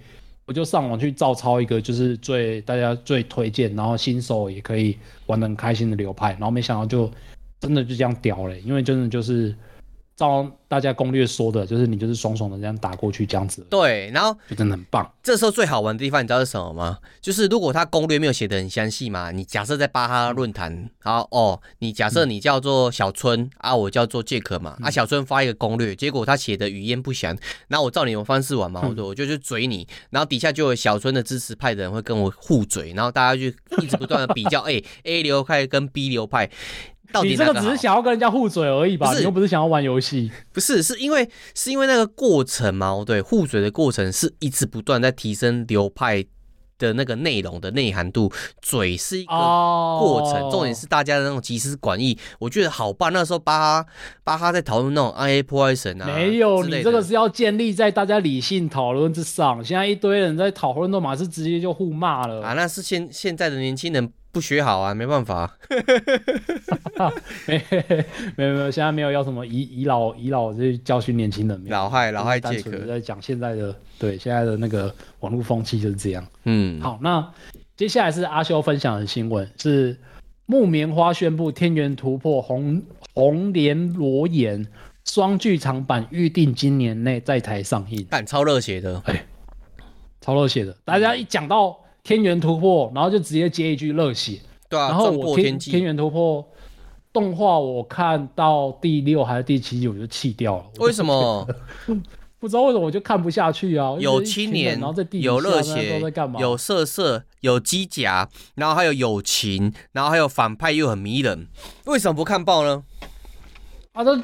B: 我就上网去照抄一个，就是最大家最推荐，然后新手也可以玩的很开心的流派，然后没想到就真的就这样屌了，因为真的就是照大家攻略说的，就是你就是爽爽的这样打过去这样子，
D: 对，然后
B: 就真的很棒。
D: 这时候最好玩的地方你知道是什么吗？就是如果他攻略没有写的很详细嘛，你假设在巴哈论坛，好哦，你假设你叫做小春、嗯、啊，我叫做杰克嘛，啊，小春发一个攻略，结果他写的语焉不详，然后我照你们方式玩嘛，我、嗯、我就去嘴你，然后底下就有小春的支持派的人会跟我互嘴，然后大家就一直不断的比较，[laughs] 哎，A 流派跟 B 流派。到底
B: 你这个只是想要跟人家互嘴而已吧？你又不是想要玩游戏。
D: 不是，是因为是因为那个过程嘛？对，互嘴的过程是一直不断在提升流派的那个内容的内涵度。嘴是一个过程，重点是大家的那种集思广益，我觉得好棒。那时候巴哈巴哈在讨论那种 I A 破坏神啊，
B: 没有，你这个是要建立在大家理性讨论之上。现在一堆人在讨论，都马是直接就互骂了
D: 啊！那是现现在的年轻人。不学好啊，没办法。[laughs]
B: 没没有没有，现在没有要什么倚倚老倚老这教训年轻人。
D: 老害老害杰克
B: 在讲现在的对现在的那个网络风气就是这样。
D: 嗯，
B: 好，那接下来是阿修分享的新闻，是木棉花宣布《天元突破红红莲裸眼》双剧场版预定今年内在台上映。
D: 但超热血的，
B: 哎，超热血的，大家一讲到。天元突破，然后就直接接一句热血。
D: 对啊，
B: 然后我天天元突破动画，我看到第六还是第七集我就弃掉了。
D: 为什么？[laughs]
B: 不知道为什么我就看不下去啊！
D: 有青年，
B: 然后在地
D: 有热血，有色色，有机甲，然后还有友情，然后还有反派又很迷人，为什么不看爆呢？
B: 啊，这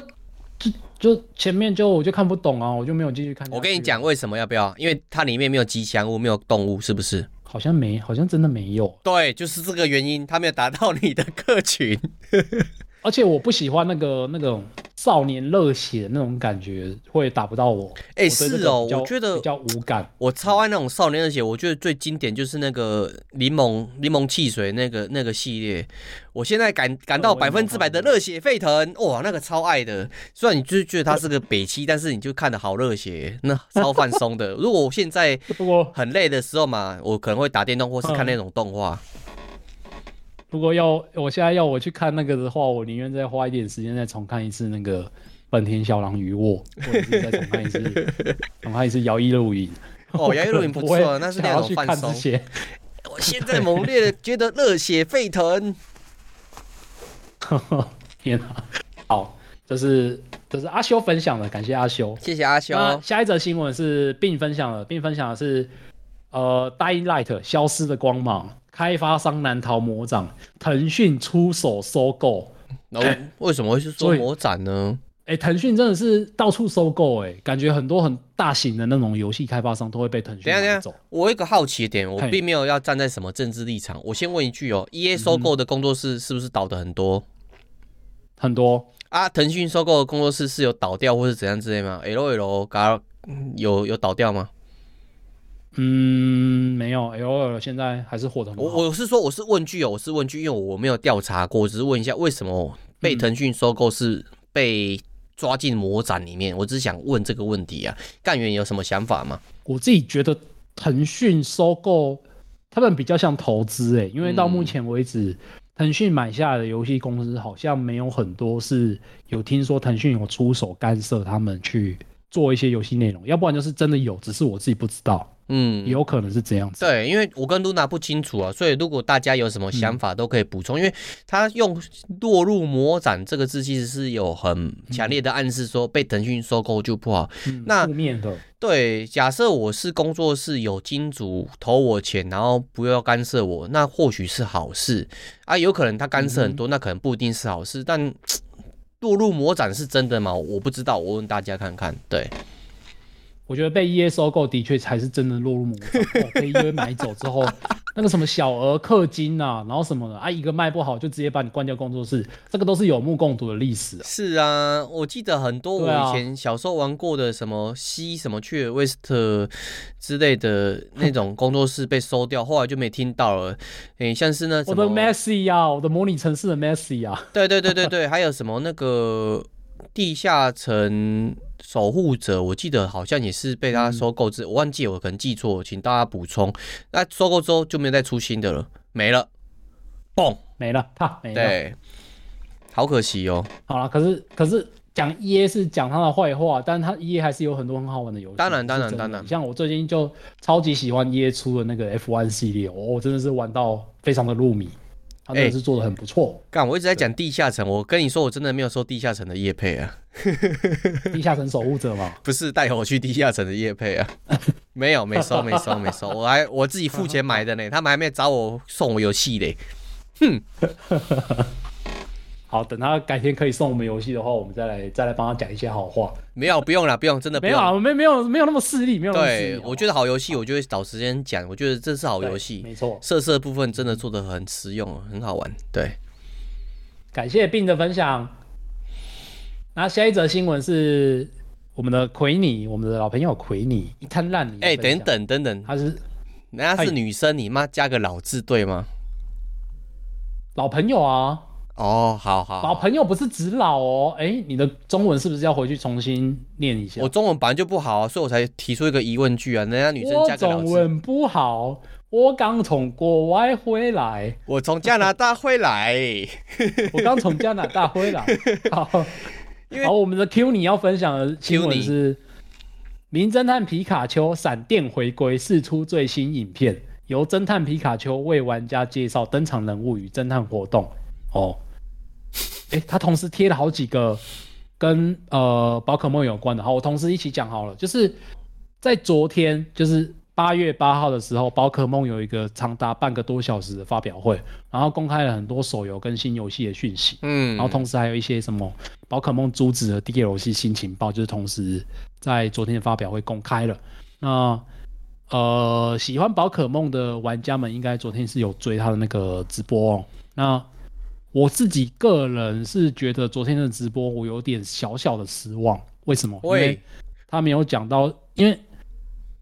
B: 就就前面就我就看不懂啊，我就没有继续看。
D: 我跟你讲为什么要不要？因为它里面没有吉祥物，没有动物，是不是？
B: 好像没，好像真的没有。
D: 对，就是这个原因，他没有达到你的客群。[laughs]
B: 而且我不喜欢那个那种少年热血的那种感觉，会打不到我。
D: 哎、欸，是哦，我觉得
B: 比较无感。
D: 我超爱那种少年热血，我觉得最经典就是那个柠檬柠檬汽水那个那个系列。我现在感感到百分之百的热血沸腾，哇，那个超爱的。虽然你就是觉得它是个北七，但是你就看的好热血，那超放松的。[laughs] 如果我现在 [laughs] 很累的时候嘛，我可能会打电动或是看那种动画。
B: 如果要我现在要我去看那个的话，我宁愿再花一点时间再重看一次那个《本田小狼与我》，或者是再重看一次，[laughs] 重看一次《摇曳露营》。
D: 哦，《摇曳露营》不错，那是那种放松。我现在猛烈的觉得热血沸腾。[laughs]
B: 天哪！好，这是这是阿修分享的，感谢阿修，
D: 谢谢阿修。
B: 下一则新闻是并分享的，并分享的是呃《Dying Light》消失的光芒。开发商难逃魔掌，腾讯出手收购。
D: 然后为什么会是说魔掌呢？
B: 哎、欸，腾讯真的是到处收购，哎，感觉很多很大型的那种游戏开发商都会被腾讯买走。
D: 我有一个好奇的点，我并没有要站在什么政治立场。我先问一句哦，EA 收购的工作室是不是倒的很多？
B: 很多
D: 啊，腾讯收购的工作室是有倒掉或是怎样之类吗？LOL 有有倒掉吗？
B: 嗯，没有，L O L 现在还是火的。
D: 我我是说，我是问句哦，我是问句，因为我没有调查过，我只是问一下，为什么被腾讯收购是被抓进魔掌里面？我只是想问这个问题啊。干员有什么想法吗？
B: 我自己觉得腾讯收购他们比较像投资诶，因为到目前为止，腾讯买下来的游戏公司好像没有很多是有听说腾讯有出手干涉他们去做一些游戏内容，要不然就是真的有，只是我自己不知道。嗯，有可能是这样子。
D: 对，因为我跟露娜不清楚啊，所以如果大家有什么想法都可以补充。嗯、因为他用“落入魔掌”这个字，其实是有很强烈的暗示，说被腾讯收购就不好。
B: 嗯、
D: 那
B: 负面的。
D: 对，假设我是工作室有金主投我钱，然后不要干涉我，那或许是好事啊。有可能他干涉很多，嗯、那可能不一定是好事。但 [tsk] 落入魔掌是真的吗？我不知道，我问大家看看。对。
B: 我觉得被 EA 收购的确才是真的落入魔掌。哦，被 EA 买走之后，[laughs] 那个什么小额氪金啊，然后什么的啊，一个卖不好就直接把你关掉工作室，这个都是有目共睹的历史啊。
D: 是啊，我记得很多我以前小时候玩过的什么西什么去威斯特之类的那种工作室被收掉，后来就没听到了。诶，像是那什么
B: 我的 Messi 啊，我的模拟城市的 Messi 啊，
D: 对对对对对，还有什么那个地下城。守护者，我记得好像也是被他收购之，嗯、我忘记我可能记错，请大家补充。那收购之后就没有再出新的了，没了，嘣，
B: 没了，啪，没了。
D: 对，好可惜哦。
B: 好了，可是可是讲 EA 是讲他的坏话，但他 EA 还是有很多很好玩的游戏。
D: 当然，当然，当然。
B: 像我最近就超级喜欢 EA 出的那个 F1 系列，我、哦、真的是玩到非常的入迷。他真的是做的很不错。干、
D: 欸，我一直在讲地下城，我跟你说，我真的没有收地下城的叶配啊。[laughs]
B: 地下城守护者吗？[laughs]
D: 不是带我去地下城的叶配啊。[laughs] 没有，没收，没收，没收。我还我自己付钱买的呢，他们还没找我送我游戏嘞。哼。
B: 好，等他改天可以送我们游戏的话，我们再来再来帮他讲一些好话。
D: 没有，不用了，不用，真的不用
B: 没有啊，没没有没有那么势利，没有那么势利。
D: 对，我觉得好游戏，我就会找时间讲。我觉得这是好游戏，
B: 没错。色
D: 色部分真的做的很实用，很好玩。对，
B: 感谢 Bin 的分享。那下一则新闻是我们的奎尼，我们的老朋友奎尼一滩烂泥。
D: 哎，等等等等，
B: 他是
D: 人家是女生，你妈加个老字对吗？
B: 老朋友啊。
D: 哦，好好，
B: 老朋友不是指老哦，哎、欸，你的中文是不是要回去重新念一下？
D: 我中文本来就不好啊，所以我才提出一个疑问句啊。人家女生加个老字。
B: 我中文不好，我刚从国外回来。
D: 我从加拿大回来。[laughs]
B: 我刚从加拿大回来。好，因为好，我们的 Q 你要分享的新闻是《名侦探皮卡丘：闪电回归》释出最新影片，由侦探皮卡丘为玩家介绍登场人物与侦探活动。哦。哎、欸，他同时贴了好几个跟呃宝可梦有关的，好，我同时一起讲好了。就是在昨天，就是八月八号的时候，宝可梦有一个长达半个多小时的发表会，然后公开了很多手游跟新游戏的讯息，嗯，然后同时还有一些什么宝可梦珠子的 DLC 新情报，就是同时在昨天的发表会公开了。那呃，喜欢宝可梦的玩家们应该昨天是有追他的那个直播哦。那我自己个人是觉得昨天的直播我有点小小的失望，为什么？因为他没有讲到，因为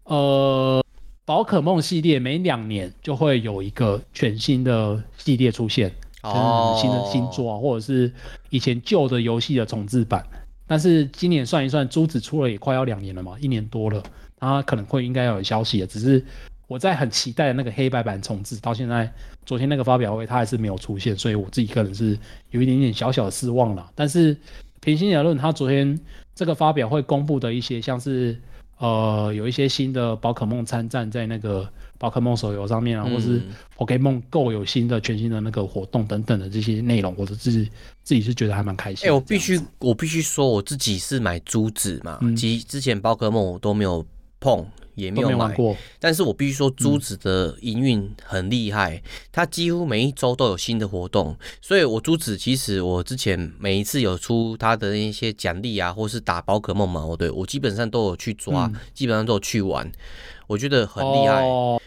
B: 呃，宝可梦系列每两年就会有一个全新的系列出现，哦，新的新作啊，或者是以前旧的游戏的重置版。但是今年算一算，珠子出了也快要两年了嘛，一年多了，他可能会应该要有消息了，只是。我在很期待的那个黑白版重置，到现在昨天那个发表会，它还是没有出现，所以我自己个人是有一点点小小的失望了。但是平心而论，它昨天这个发表会公布的一些，像是呃有一些新的宝可梦参战在那个宝可梦手游上面啊，嗯、或是 Pokemon Go 有新的全新的那个活动等等的这些内容，我都自己自己是觉得还蛮开心。哎、
D: 欸，我必须我必须说，我自己是买珠子嘛，其实之前宝可梦我都没有碰。也没有买没过，但是我必须说，珠子的营运很厉害，嗯，它几乎每一周都有新的活动，所以我珠子其实我之前每一次有出它的那些奖励啊，或是打宝可梦嘛，我对我基本上都有去抓，嗯，基本上都有去玩，我觉得很厉害。哦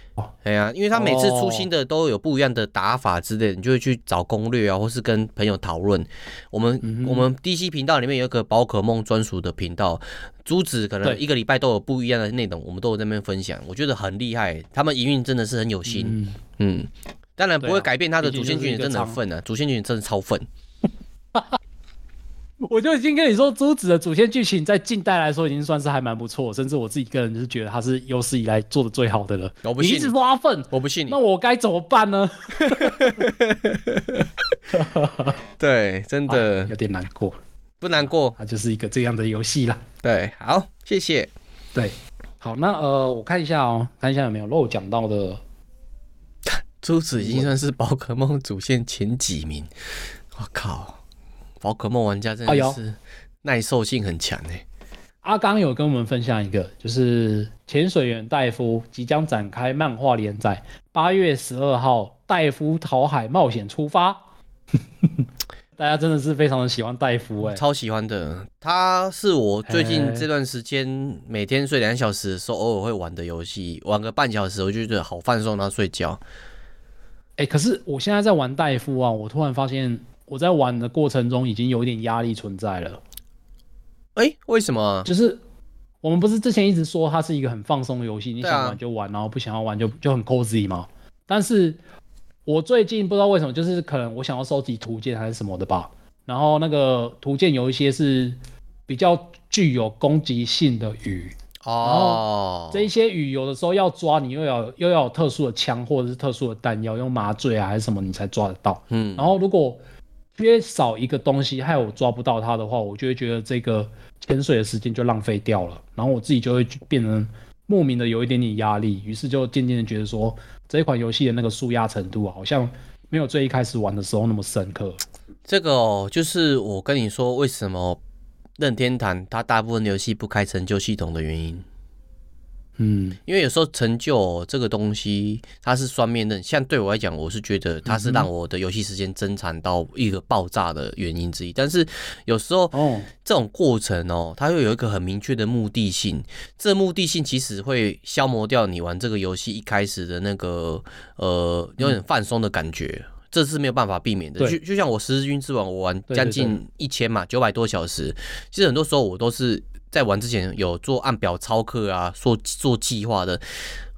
D: 哎呀，因为他每次出新的都有不一样的打法之类，你就会去找攻略啊，或是跟朋友讨论。我们、嗯、我们 DC 频道里面有一个宝可梦专属的频道，珠子可能一个礼拜都有不一样的内容，我们都有在那边分享，我觉得很厉害。他们营运真的是很有心，嗯，嗯当然不会改变他的主线剧情，真的很粪啊，主线剧情真的超粪。[laughs] [laughs]
B: 我就已经跟你说，珠子的主线剧情在近代来说已经算是还蛮不错，甚至我自己个人就是觉得它是有史以来做的最好的了。
D: 我不信，
B: 你一直挖粪，
D: 我不信你。
B: 那我该怎么办呢？[laughs]
D: 对，真的、
B: 啊、有点难过。
D: 不难过，
B: 它就是一个这样的游戏啦。
D: 对，好，谢谢。
B: 对，好，那呃，我看一下哦，看一下有没有漏讲到的。
D: 珠子已经算是宝可梦主线前几名。我靠！宝可梦玩家真的是耐受性很强哎、欸。
B: 阿刚有跟我们分享一个，就是潜水员戴夫即将展开漫画连载，八月十二号戴夫逃海冒险出发。[laughs] 大家真的是非常的喜欢戴夫哎、欸，
D: 超喜欢的。他是我最近这段时间每天睡两小时的时候偶尔会玩的游戏，玩个半小时我就觉得好放松，然后睡觉。
B: 哎、欸，可是我现在在玩戴夫啊，我突然发现。我在玩的过程中已经有一点压力存在了。
D: 哎、欸，为什么？
B: 就是我们不是之前一直说它是一个很放松的游戏，你想玩就玩，然后不想要玩就就很 cozy 吗？但是我最近不知道为什么，就是可能我想要收集图鉴还是什么的吧。然后那个图鉴有一些是比较具有攻击性的鱼哦，这一些鱼有的时候要抓你又要又要有特殊的枪或者是特殊的弹药，用麻醉啊还是什么你才抓得到。嗯，然后如果缺少一个东西，害我抓不到它的话，我就会觉得这个潜水的时间就浪费掉了，然后我自己就会变成莫名的有一点点压力，于是就渐渐的觉得说，这一款游戏的那个纾压程度，好像没有最一开始玩的时候那么深刻。
D: 这个哦，就是我跟你说，为什么任天堂它大部分游戏不开成就系统的原因。
B: 嗯，
D: 因为有时候成就这个东西，它是双面刃。像对我来讲，我是觉得它是让我的游戏时间增长到一个爆炸的原因之一。但是有时候，哦，这种过程哦，它又有一个很明确的目的性。这目的性其实会消磨掉你玩这个游戏一开始的那个呃有点放松的感觉，这是没有办法避免的。就就像我《十字军之王》，我玩将近一千嘛，九百多小时。其实很多时候我都是。在玩之前有做按表操课啊，做做计划的，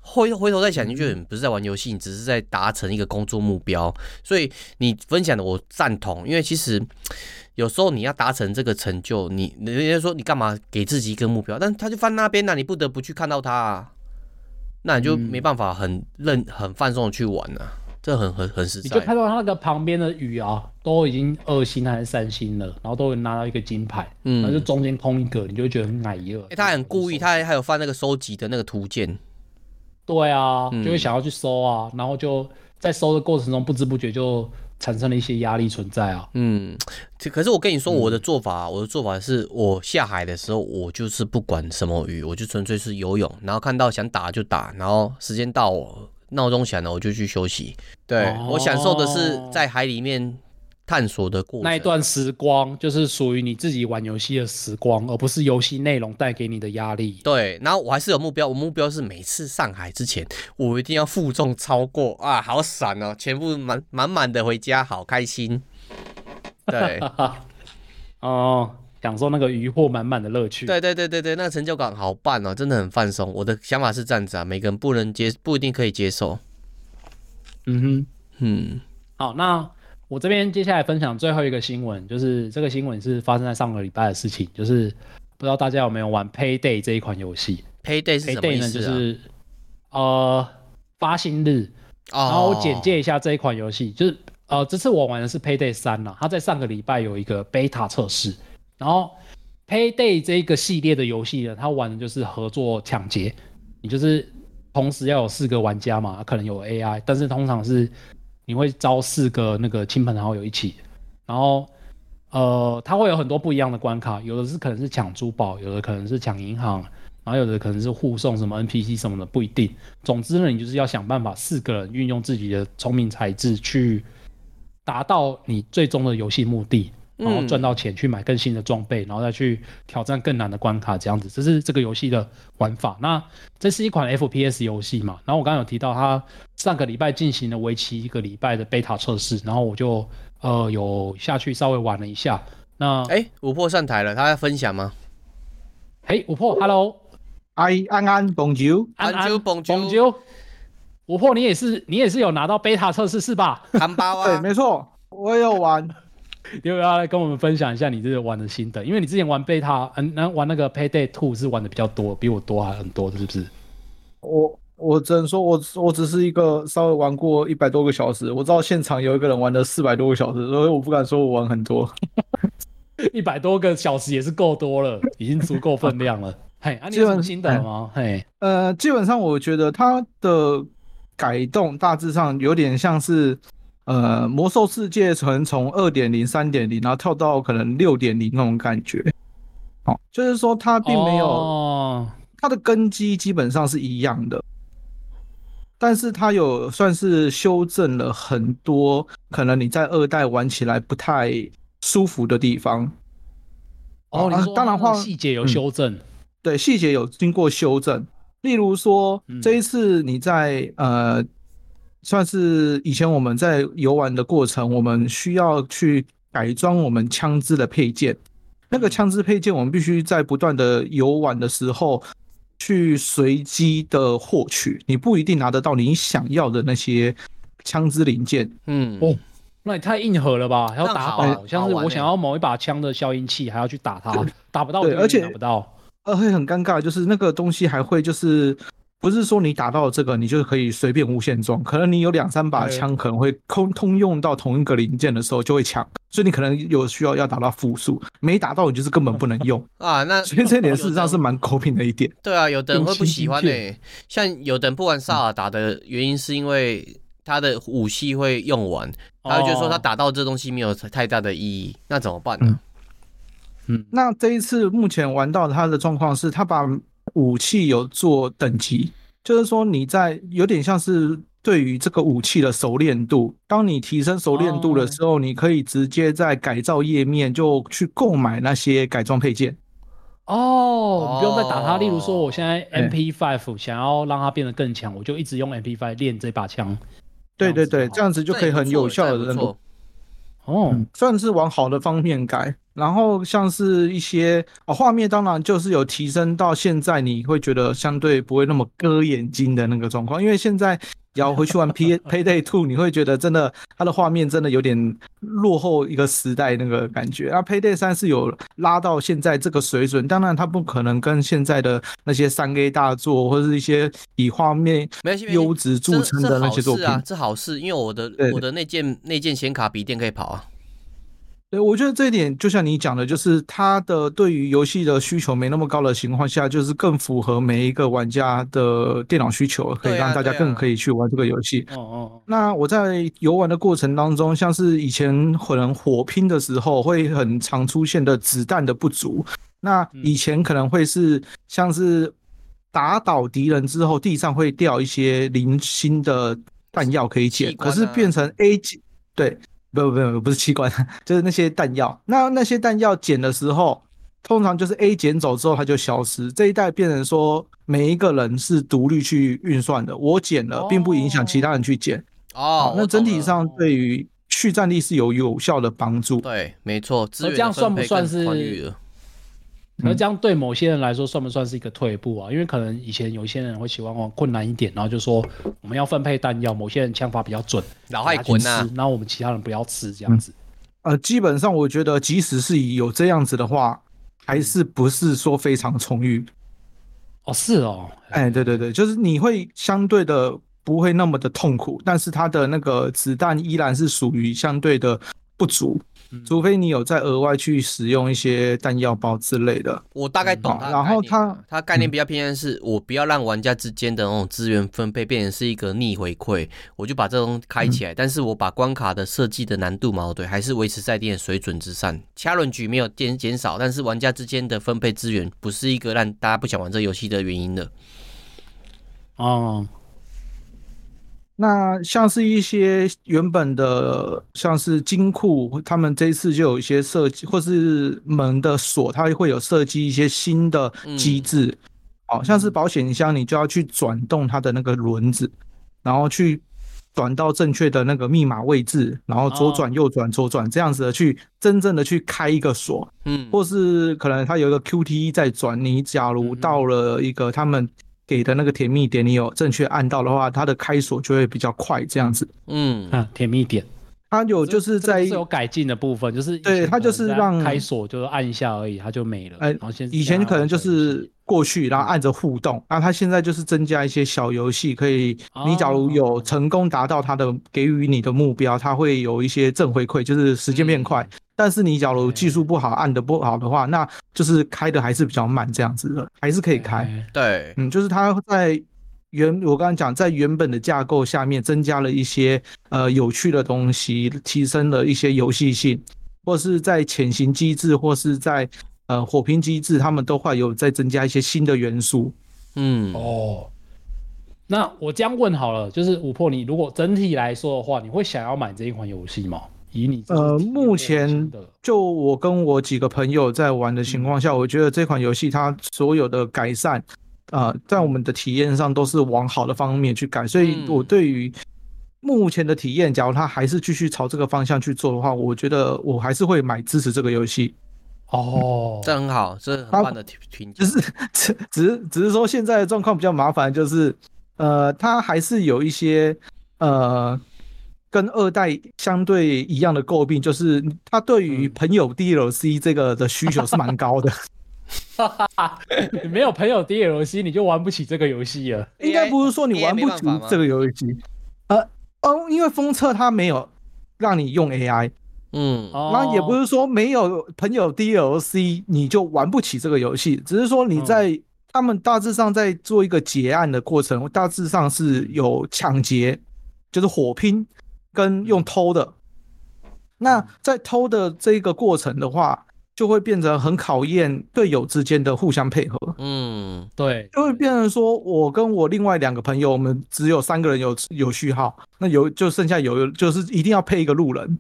D: 回回头再想，你就觉得你不是在玩游戏，你只是在达成一个工作目标。所以你分享的我赞同，因为其实有时候你要达成这个成就，你人家说你干嘛给自己一个目标，但他就放那边那、啊、你不得不去看到他啊，那你就没办法很认很放松的去玩了、啊。这很很很实在，你
B: 就看到他那个旁边的鱼啊，都已经二星还是三星了，然后都会拿到一个金牌，嗯，然后就中间空一个，你就会觉得很矮一个。
D: 哎，他很故意，他还还有放那个收集的那个图鉴。
B: 对啊，就会想要去收啊，然后就在收的过程中，不知不觉就产生了一些压力存在啊。
D: 嗯，可是我跟你说，我的做法，我的做法是我下海的时候，我就是不管什么鱼，我就纯粹是游泳，然后看到想打就打，然后时间到我。闹钟响了，我就去休息。对、哦、我享受的是在海里面探索的过程，
B: 那一段时光就是属于你自己玩游戏的时光，而不是游戏内容带给你的压力。
D: 对，然后我还是有目标，我目标是每次上海之前，我一定要负重超过啊，好闪哦，全部满满满的回家，好开心。对，[laughs]
B: 哦。享受那个渔获满满的乐趣。
D: 对对对对对，那个成就感好棒哦，真的很放松。我的想法是这样子啊，每个人不能接，不一定可以接受。
B: 嗯哼，嗯，好，那我这边接下来分享最后一个新闻，就是这个新闻是发生在上个礼拜的事情，就是不知道大家有没有玩 Payday 这一款游戏
D: ？Payday 是什么意思啊？Payday 呢，就是呃发薪日。然后我简介一下这一款游戏，就是呃这次我玩的是 Payday 三啦，它在上个礼拜有一个 beta 测试。然后，Payday 这个系列的游戏呢，它玩的就是合作抢劫，你就是同时要有四个玩家嘛，可能有 AI，但是通常是你会招四个那个亲朋好友一起，然后呃，它会有很多不一样的关卡，有的是可能是抢珠宝，有的可能是抢银行，然后有的可能是护送什么 NPC 什么的，不一定。总之呢，你就是要想办法四个人运用自己的聪明才智去达到你最终的游戏目的。然后赚到钱去买更新的装备，然后再去挑战更难的关卡，这样子，这是这个游戏的玩法。那这是一款 FPS 游戏嘛？然后我刚刚有提到，它上个礼拜进行了为期一个礼拜的 beta 测试，然后我就呃有下去稍微玩了一下。那哎，五破上台了，他要分享吗？
B: 嘿，五破，Hello，
A: 哎，安安，Bonjour，
B: 安安，Bonjour，五破，你也是你也是有拿到 beta 测试是吧？
D: 含包啊，[laughs]
A: 对，没错，我也有玩。[laughs]
B: 要不要来跟我们分享一下你这个玩的心得？因为你之前玩贝塔，嗯，那玩那个 Payday Two 是玩的比较多，比我多还很多，是不是？
A: 我我只能说我我只是一个稍微玩过一百多个小时，我知道现场有一个人玩了四百多个小时，所以我不敢说我玩很多。[laughs]
B: 一百多个小时也是够多了，已经足够分量了。[laughs] 嘿，啊，你有什么心得吗？嘿，
A: 呃，基本上我觉得它的改动大致上有点像是。呃，魔兽世界从从二点零、三点零，然后跳到可能六点零那种感觉，哦，就是说它并没有，哦、它的根基基本上是一样的，但是它有算是修正了很多可能你在二代玩起来不太舒服的地方。
B: 哦，啊、当然话细节有修正，嗯、
A: 对，细节有经过修正，例如说、嗯、这一次你在呃。算是以前我们在游玩的过程，我们需要去改装我们枪支的配件。那个枪支配件，我们必须在不断的游玩的时候去随机的获取。你不一定拿得到你想要的那些枪支零件。
B: 嗯，哦，那也太硬核了吧？还要打宝，像是我想要某一把枪的消音器，还要去打它，[coughs] 打不到，对，而且打不到，
A: 呃，会很尴尬，就是那个东西还会就是。不是说你打到这个，你就可以随便无限装。可能你有两三把枪，可能会通通用到同一个零件的时候就会抢，所以你可能有需要要打到复数，没打到你就是根本不能用 [laughs]
D: 啊。那
A: 所以这点事实上是蛮公平的一点。
D: 对啊，有的人会不喜欢诶、欸，像有的人不玩萨尔达的原因是因为他的武器会用完，他就觉得说他打到这东西没有太大的意义，那怎么办呢？
A: 嗯，那这一次目前玩到他的状况是，他把武器有做等级，就是说你在有点像是对于这个武器的熟练度，当你提升熟练度的时候，你可以直接在改造页面就去购买那些改装配件。
B: 哦，你不用再打它。例如说，我现在 MP5 想要让它变得更强，我就一直用 MP5 练这把枪。
A: 对对对，这样子就可以很有效的那哦，算是往好的方面改。然后像是一些哦，画面当然就是有提升到现在，你会觉得相对不会那么割眼睛的那个状况。因为现在要回去玩 P Payday Two，[laughs] 你会觉得真的它的画面真的有点落后一个时代那个感觉。那 Payday 三是有拉到现在这个水准，当然它不可能跟现在的那些三 A 大作或者是一些以画面优质著称的那些作品
D: 啊，这好事，因为我的我的那件那件显卡笔电可以跑啊。
A: 对，我觉得这一点就像你讲的，就是它的对于游戏的需求没那么高的情况下，就是更符合每一个玩家的电脑需求，可以让大家更可以去玩这个游戏。哦哦。那我在游玩的过程当中，像是以前可能火拼的时候，会很常出现的子弹的不足。那以前可能会是像是打倒敌人之后，地上会掉一些零星的弹药可以捡，可是变成 A 级，对。不不不，不是器官，[laughs] 就是那些弹药。那那些弹药捡的时候，通常就是 A 捡走之后它就消失。这一代变成说每一个人是独立去运算的，我捡了，并不影响其他人去捡。哦，那整体上对于续战力是有有效的帮助。
D: 对，没错。
B: 这样算不算是？那这样对某些人来说算不算是一个退步啊？因为可能以前有一些人会喜欢往困难一点，然后就说我们要分配弹药，某些人枪法比较准，
D: 老害滚啊，
B: 然后我们其他人不要吃这样子。
A: 呃，基本上我觉得，即使是有这样子的话，还是不是说非常充裕。
B: 哦，是哦，
A: 哎，对对对，就是你会相对的不会那么的痛苦，但是它的那个子弹依然是属于相对的不足。除非你有再额外去使用一些弹药包之类的，
D: 我大概懂它。
A: 然后它
D: 它概念比较偏向是，我不要让玩家之间的那种资源分配变成是一个逆回馈，我就把这种开起来。但是我把关卡的设计的难度嘛，对，还是维持在一定的水准之上。掐轮局没有减减少，但是玩家之间的分配资源不是一个让大家不想玩这个游戏的原因的。
B: 哦。
A: 那像是一些原本的，像是金库，他们这一次就有一些设计，或是门的锁，它会有设计一些新的机制。好、嗯、像是保险箱，你就要去转动它的那个轮子，然后去转到正确的那个密码位置，然后左转右转左转这样子的去真正的去开一个锁。嗯，或是可能它有一个 QTE 在转，你假如到了一个他们。给的那个甜蜜点，你有正确按到的话，它的开锁就会比较快，这样子。
B: 嗯啊，甜蜜点，
A: 它有就是在
B: 是有改进的部分，就是
A: 对它就是让
B: 开锁就是按一下而已，它就没了。哎，然后现
A: 以前可能就是过去，然后按着互动，那它现在就是增加一些小游戏，可以你假如有成功达到它的给予你的目标，它会有一些正回馈，就是时间变快。但是你假如技术不好，按的不好的话，那就是开的还是比较慢，这样子的，还是可以开。
D: 对，
A: 嗯，就是它在原我刚刚讲，在原本的架构下面增加了一些呃有趣的东西，提升了一些游戏性，或是在潜行机制，或是在呃火拼机制，他们都会有再增加一些新的元素。
B: 嗯，哦，那我这样问好了，就是五破，你如果整体来说的话，你会想要买这一款游戏吗？以你
A: 呃，目前就我跟我几个朋友在玩的情况下，我觉得这款游戏它所有的改善，啊、呃，在我们的体验上都是往好的方面去改，所以我对于目前的体验，假如他还是继续朝这个方向去做的话，我觉得我还是会买支持这个游戏。
B: 哦，[laughs]
D: 这很好，这很棒的评价。
A: 就是只只是只是说现在的状况比较麻烦，就是呃，它还是有一些呃。跟二代相对一样的诟病，就是它对于朋友 DLC 这个的需求是蛮高的。[laughs] [laughs]
B: 你没有朋友 DLC，你就玩不起这个游戏了。[laughs]
A: 应该不是说你玩不起这个游戏，呃哦，因为封测它没有让你用 AI，
D: 嗯，
A: 那也不是说没有朋友 DLC 你就玩不起这个游戏，只是说你在、嗯、他们大致上在做一个结案的过程，大致上是有抢劫，就是火拼跟用偷的。那在偷的这个过程的话，就会变成很考验队友之间的互相配合。
B: 嗯，对，
A: 就会变成说我跟我另外两个朋友，我们只有三个人有有序号，那有就剩下有就是一定要配一个路人。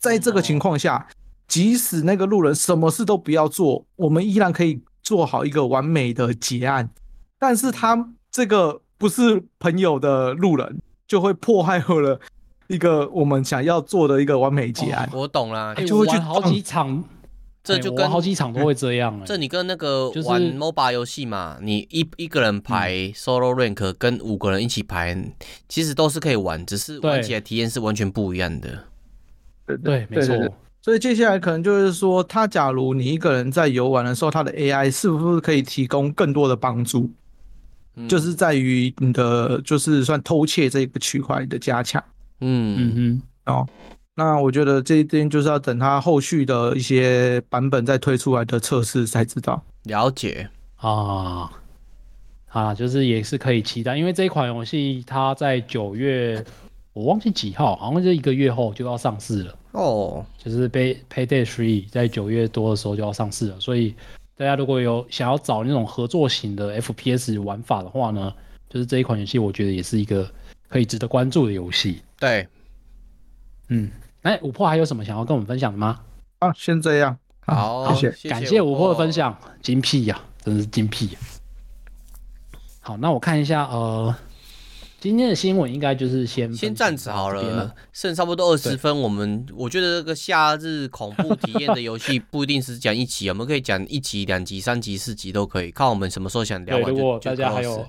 A: 在这个情况下，即使那个路人什么事都不要做，我们依然可以做好一个完美的结案。但是他这个不是朋友的路人，就会破坏了。一个我们想要做的一个完美结案，
D: 哦，我懂了，
B: 就会去好几场，这就跟好几场都会这样。[laughs]
D: 这你跟那个玩 MOBA 游戏嘛，你一一个人排 Solo Rank 跟五个人一起排，其实都是可以玩，只是玩起来体验是完全不一样的。
A: 对对，没错。所以接下来可能就是说，他假如你一个人在游玩的时候，他的 AI 是不是可以提供更多的帮助？就是在于你的就是算偷窃这个区块的加强。
B: 嗯嗯嗯
A: 哦，那我觉得这一点就是要等它后续的一些版本再推出来的测试才知道。
D: 了解
B: 啊啊，就是也是可以期待，因为这一款游戏它在九月，我忘记几号，好像是一个月后就要上市了
D: 哦。就是 Pay
B: Payday 3在九月多的时候就要上市了，所以大家如果有想要找那种合作型的 FPS 玩法的话呢，就是这一款游戏，我觉得也是一个。可以值得关注的游戏，
D: 对，
B: 嗯，哎，五破还有什么想要跟我们分享的吗？
A: 啊，先这样，
D: 好，谢谢，
B: 感谢五破的分享，精辟呀，真是精辟。好，那我看一下，呃，今天的新闻应该就是先
D: 先暂时好了，剩差不多二十分，我们我觉得这个夏日恐怖体验的游戏不一定是讲一集，[laughs] 我们可以讲一集、两集、三集、四集都可以，看我们什么时候想聊完就。
B: 如果大家还有。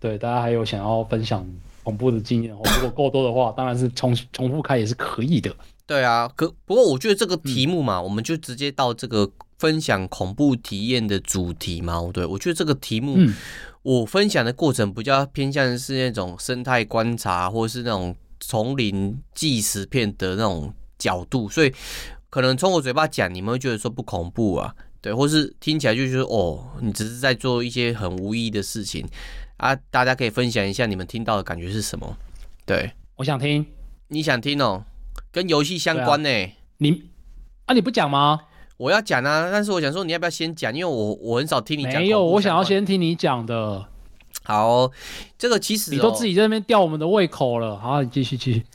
B: 对，大家还有想要分享恐怖的经验，如果够多的话，当然是重重复开也是可以的。
D: 对啊，可不过我觉得这个题目嘛，嗯、我们就直接到这个分享恐怖体验的主题嘛。对，我觉得这个题目，嗯、我分享的过程比较偏向是那种生态观察，或是那种丛林纪实片的那种角度，所以可能从我嘴巴讲，你们会觉得说不恐怖啊，对，或是听起来就觉得哦，你只是在做一些很无意义的事情。啊，大家可以分享一下你们听到的感觉是什么？对，
B: 我想听，
D: 你想听哦，跟游戏相关呢、欸啊。
B: 你啊，你不讲吗？
D: 我要讲啊，但是我想说，你要不要先讲？因为我我很少听你讲。
B: 没有，我想要先听你讲的。
D: 好、哦，这个其实、哦、
B: 你都自己在那边吊我们的胃口了。好，你继续继续。[laughs]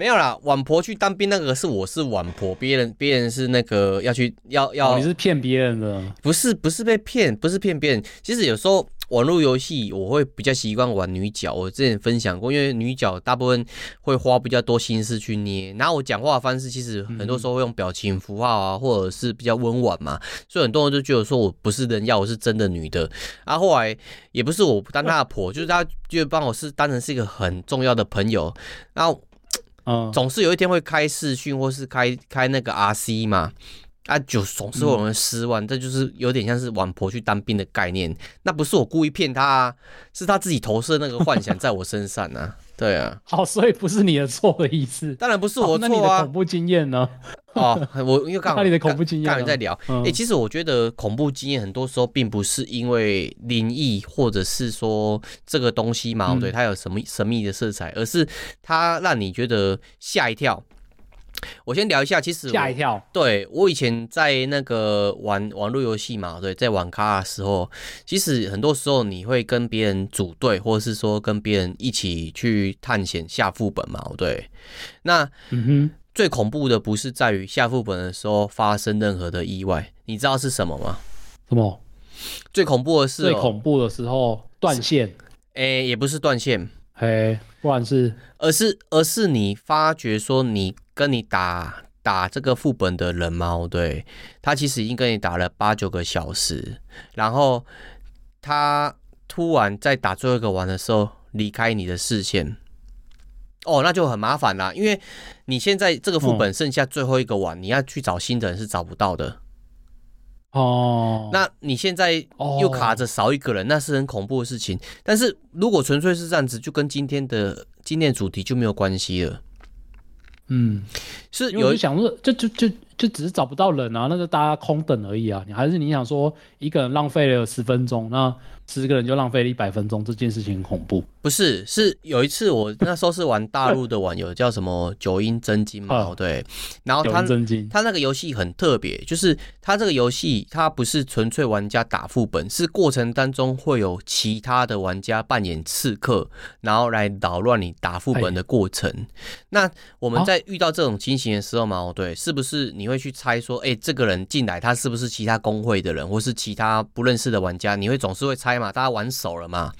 D: 没有啦，晚婆去当兵那个是我是晚婆，别人别人是那个要去要要，
B: 哦、你是骗别人的？
D: 不是不是被骗，不是骗别人。其实有时候网络游戏我会比较习惯玩女角，我之前分享过，因为女角大部分会花比较多心思去捏，然后我讲话的方式其实很多时候会用表情符号啊，或者是比较温婉嘛，所以很多人就觉得说我不是人妖，我是真的女的。啊，后来也不是我当她的婆，就是他就帮我是当成是一个很重要的朋友，然后。嗯，总是有一天会开视讯或是开开那个 RC 嘛，啊，就总是会有人失望，这就是有点像是王婆去当兵的概念。那不是我故意骗他啊，是他自己投射那个幻想在我身上啊。对啊，
B: 好，所以不是你的错的意思。
D: 当然不是我错啊。那
B: 你的恐怖经验呢？
D: 哦，我因为刚刚
B: 你的恐怖经验，
D: 刚才在聊。哎、欸，其实我觉得恐怖经验很多时候并不是因为灵异，或者是说这个东西嘛，对，它有什么神秘的色彩，而是它让你觉得吓一跳。我先聊一下，其实
B: 吓一跳。
D: 对，我以前在那个玩网络游戏嘛，对，在网咖的时候，其实很多时候你会跟别人组队，或者是说跟别人一起去探险下副本嘛，对。那嗯哼，最恐怖的不是在于下副本的时候发生任何的意外，你知道是什么吗？
B: 什么？
D: 最恐怖的是、喔、
B: 最恐怖的时候断线？
D: 哎、欸，也不是断线，
B: 嘿，不然是，
D: 而是而是你发觉说你。跟你打打这个副本的人猫，对，他其实已经跟你打了八九个小时，然后他突然在打最后一个玩的时候离开你的视线，哦，那就很麻烦啦，因为你现在这个副本剩下最后一个完，你要去找新的人是找不到的，
B: 哦，
D: 那你现在又卡着少一个人，
B: 哦、
D: 那是很恐怖的事情。但是如果纯粹是这样子，就跟今天的今天的主题就没有关系了。
B: 嗯，
D: 是有
B: 就想说，就就就就只是找不到人啊，那就大家空等而已啊。你还是你想说一个人浪费了十分钟，那十个人就浪费了一百分钟，这件事情很恐怖。
D: 不是，是有一次我那时候是玩大陆的网友，叫什么九阴真经嘛，哦、对，然后他他那个游戏很特别，就是他这个游戏他不是纯粹玩家打副本，是过程当中会有其他的玩家扮演刺客，然后来扰乱你打副本的过程。哎、那我们在遇到这种情形的时候嘛，哦、对，是不是你会去猜说，哎，这个人进来他是不是其他工会的人，或是其他不认识的玩家？你会总是会猜嘛，大家玩熟了嘛。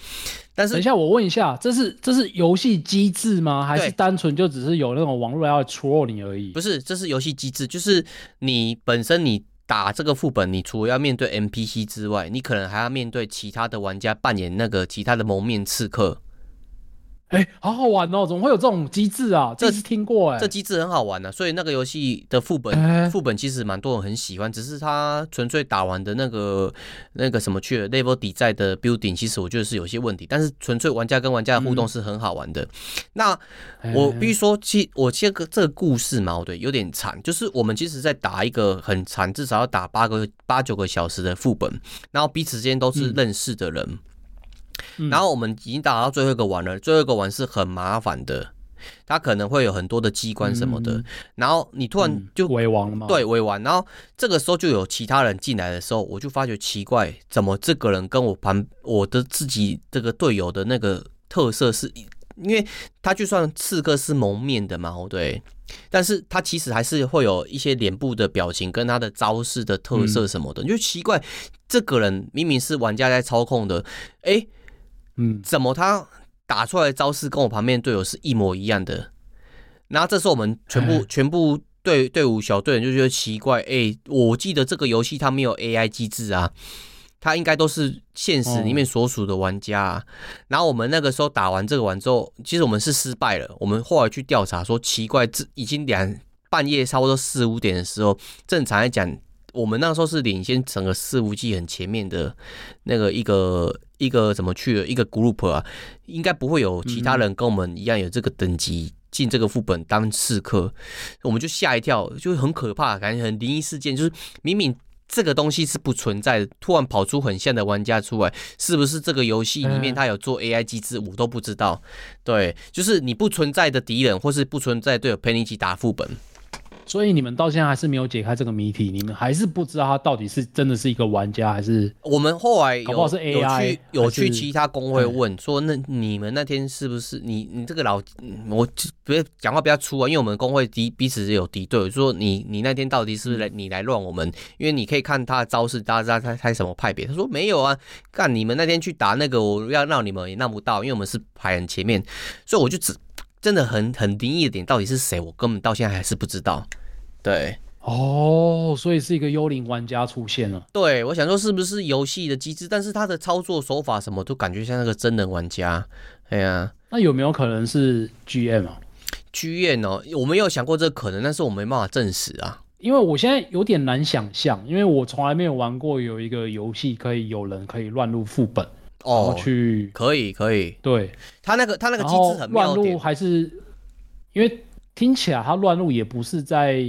D: 但是
B: 等一下，我问一下，这是这是游戏机制吗？还是单纯就只是有那种网络要 troll 你而已？
D: 不是，这是游戏机制，就是你本身你打这个副本，你除了要面对 NPC 之外，你可能还要面对其他的玩家扮演那个其他的蒙面刺客。
B: 哎、欸，好好玩哦！怎么会有这种机制啊？这是听过哎、欸，
D: 这机制很好玩的、啊，所以那个游戏的副本，副本其实蛮多人很喜欢，只是它纯粹打完的那个那个什么去了 level 底在的 building，其实我觉得是有些问题。但是纯粹玩家跟玩家的互动是很好玩的。嗯、那我必须说，其我这个这个故事嘛，对，有点长，就是我们其实在打一个很长，至少要打八个八九个小时的副本，然后彼此之间都是认识的人。嗯然后我们已经打到最后一个丸了，最后一个丸是很麻烦的，它可能会有很多的机关什么的。嗯、然后你突然就
B: 围完了吗？
D: 对，围王。然后这个时候就有其他人进来的时候，我就发觉奇怪，怎么这个人跟我旁我的自己这个队友的那个特色是，因为他就算刺客是蒙面的嘛，对，但是他其实还是会有一些脸部的表情跟他的招式的特色什么的，嗯、就奇怪，这个人明明是玩家在操控的，哎。嗯，怎么他打出来的招式跟我旁边队友是一模一样的？然后这时候我们全部全部队队伍小队员就觉得奇怪，哎，我记得这个游戏它没有 AI 机制啊，它应该都是现实里面所属的玩家啊。然后我们那个时候打完这个完之后，其实我们是失败了。我们后来去调查说，奇怪，这已经两半夜差不多四五点的时候，正常来讲。我们那时候是领先整个伺服器很前面的那个一个一个怎么去的一个 group 啊，应该不会有其他人跟我们一样有这个等级进这个副本当刺客，我们就吓一跳，就很可怕，感觉很灵异事件，就是明明这个东西是不存在的，突然跑出很像的玩家出来，是不是这个游戏里面他有做 AI 机制，我都不知道。对，就是你不存在的敌人或是不存在队友陪你一起打副本。
B: 所以你们到现在还是没有解开这个谜题，你们还是不知道他到底是真的是一个玩家，还是
D: 我们后来有
B: 搞不好是 AI
D: 有去有去其他公会问说，那你们那天是不是你你这个老我不要讲话不要粗啊，因为我们公会敌彼此有敌对，说你你那天到底是不是来你来乱我们？因为你可以看他的招式，大家知道他他什么派别。他说没有啊，干你们那天去打那个，我要让你们也让不到，因为我们是排很前面，所以我就只真的很很灵异的点，到底是谁？我根本到现在还是不知道。对
B: 哦，所以是一个幽灵玩家出现了。
D: 对，我想说是不是游戏的机制，但是他的操作手法什么都感觉像那个真人玩家。哎呀，
B: 那有没有可能是 GM 啊
D: ？GM 哦，我们有想过这个可能，但是我没办法证实啊。
B: 因为我现在有点难想象，因为我从来没有玩过有一个游戏可以有人可以乱入副本哦，去
D: 可以可以。
B: 对，
D: 他那个他那个机制很
B: 乱入，还是因为。听起来他乱入也不是在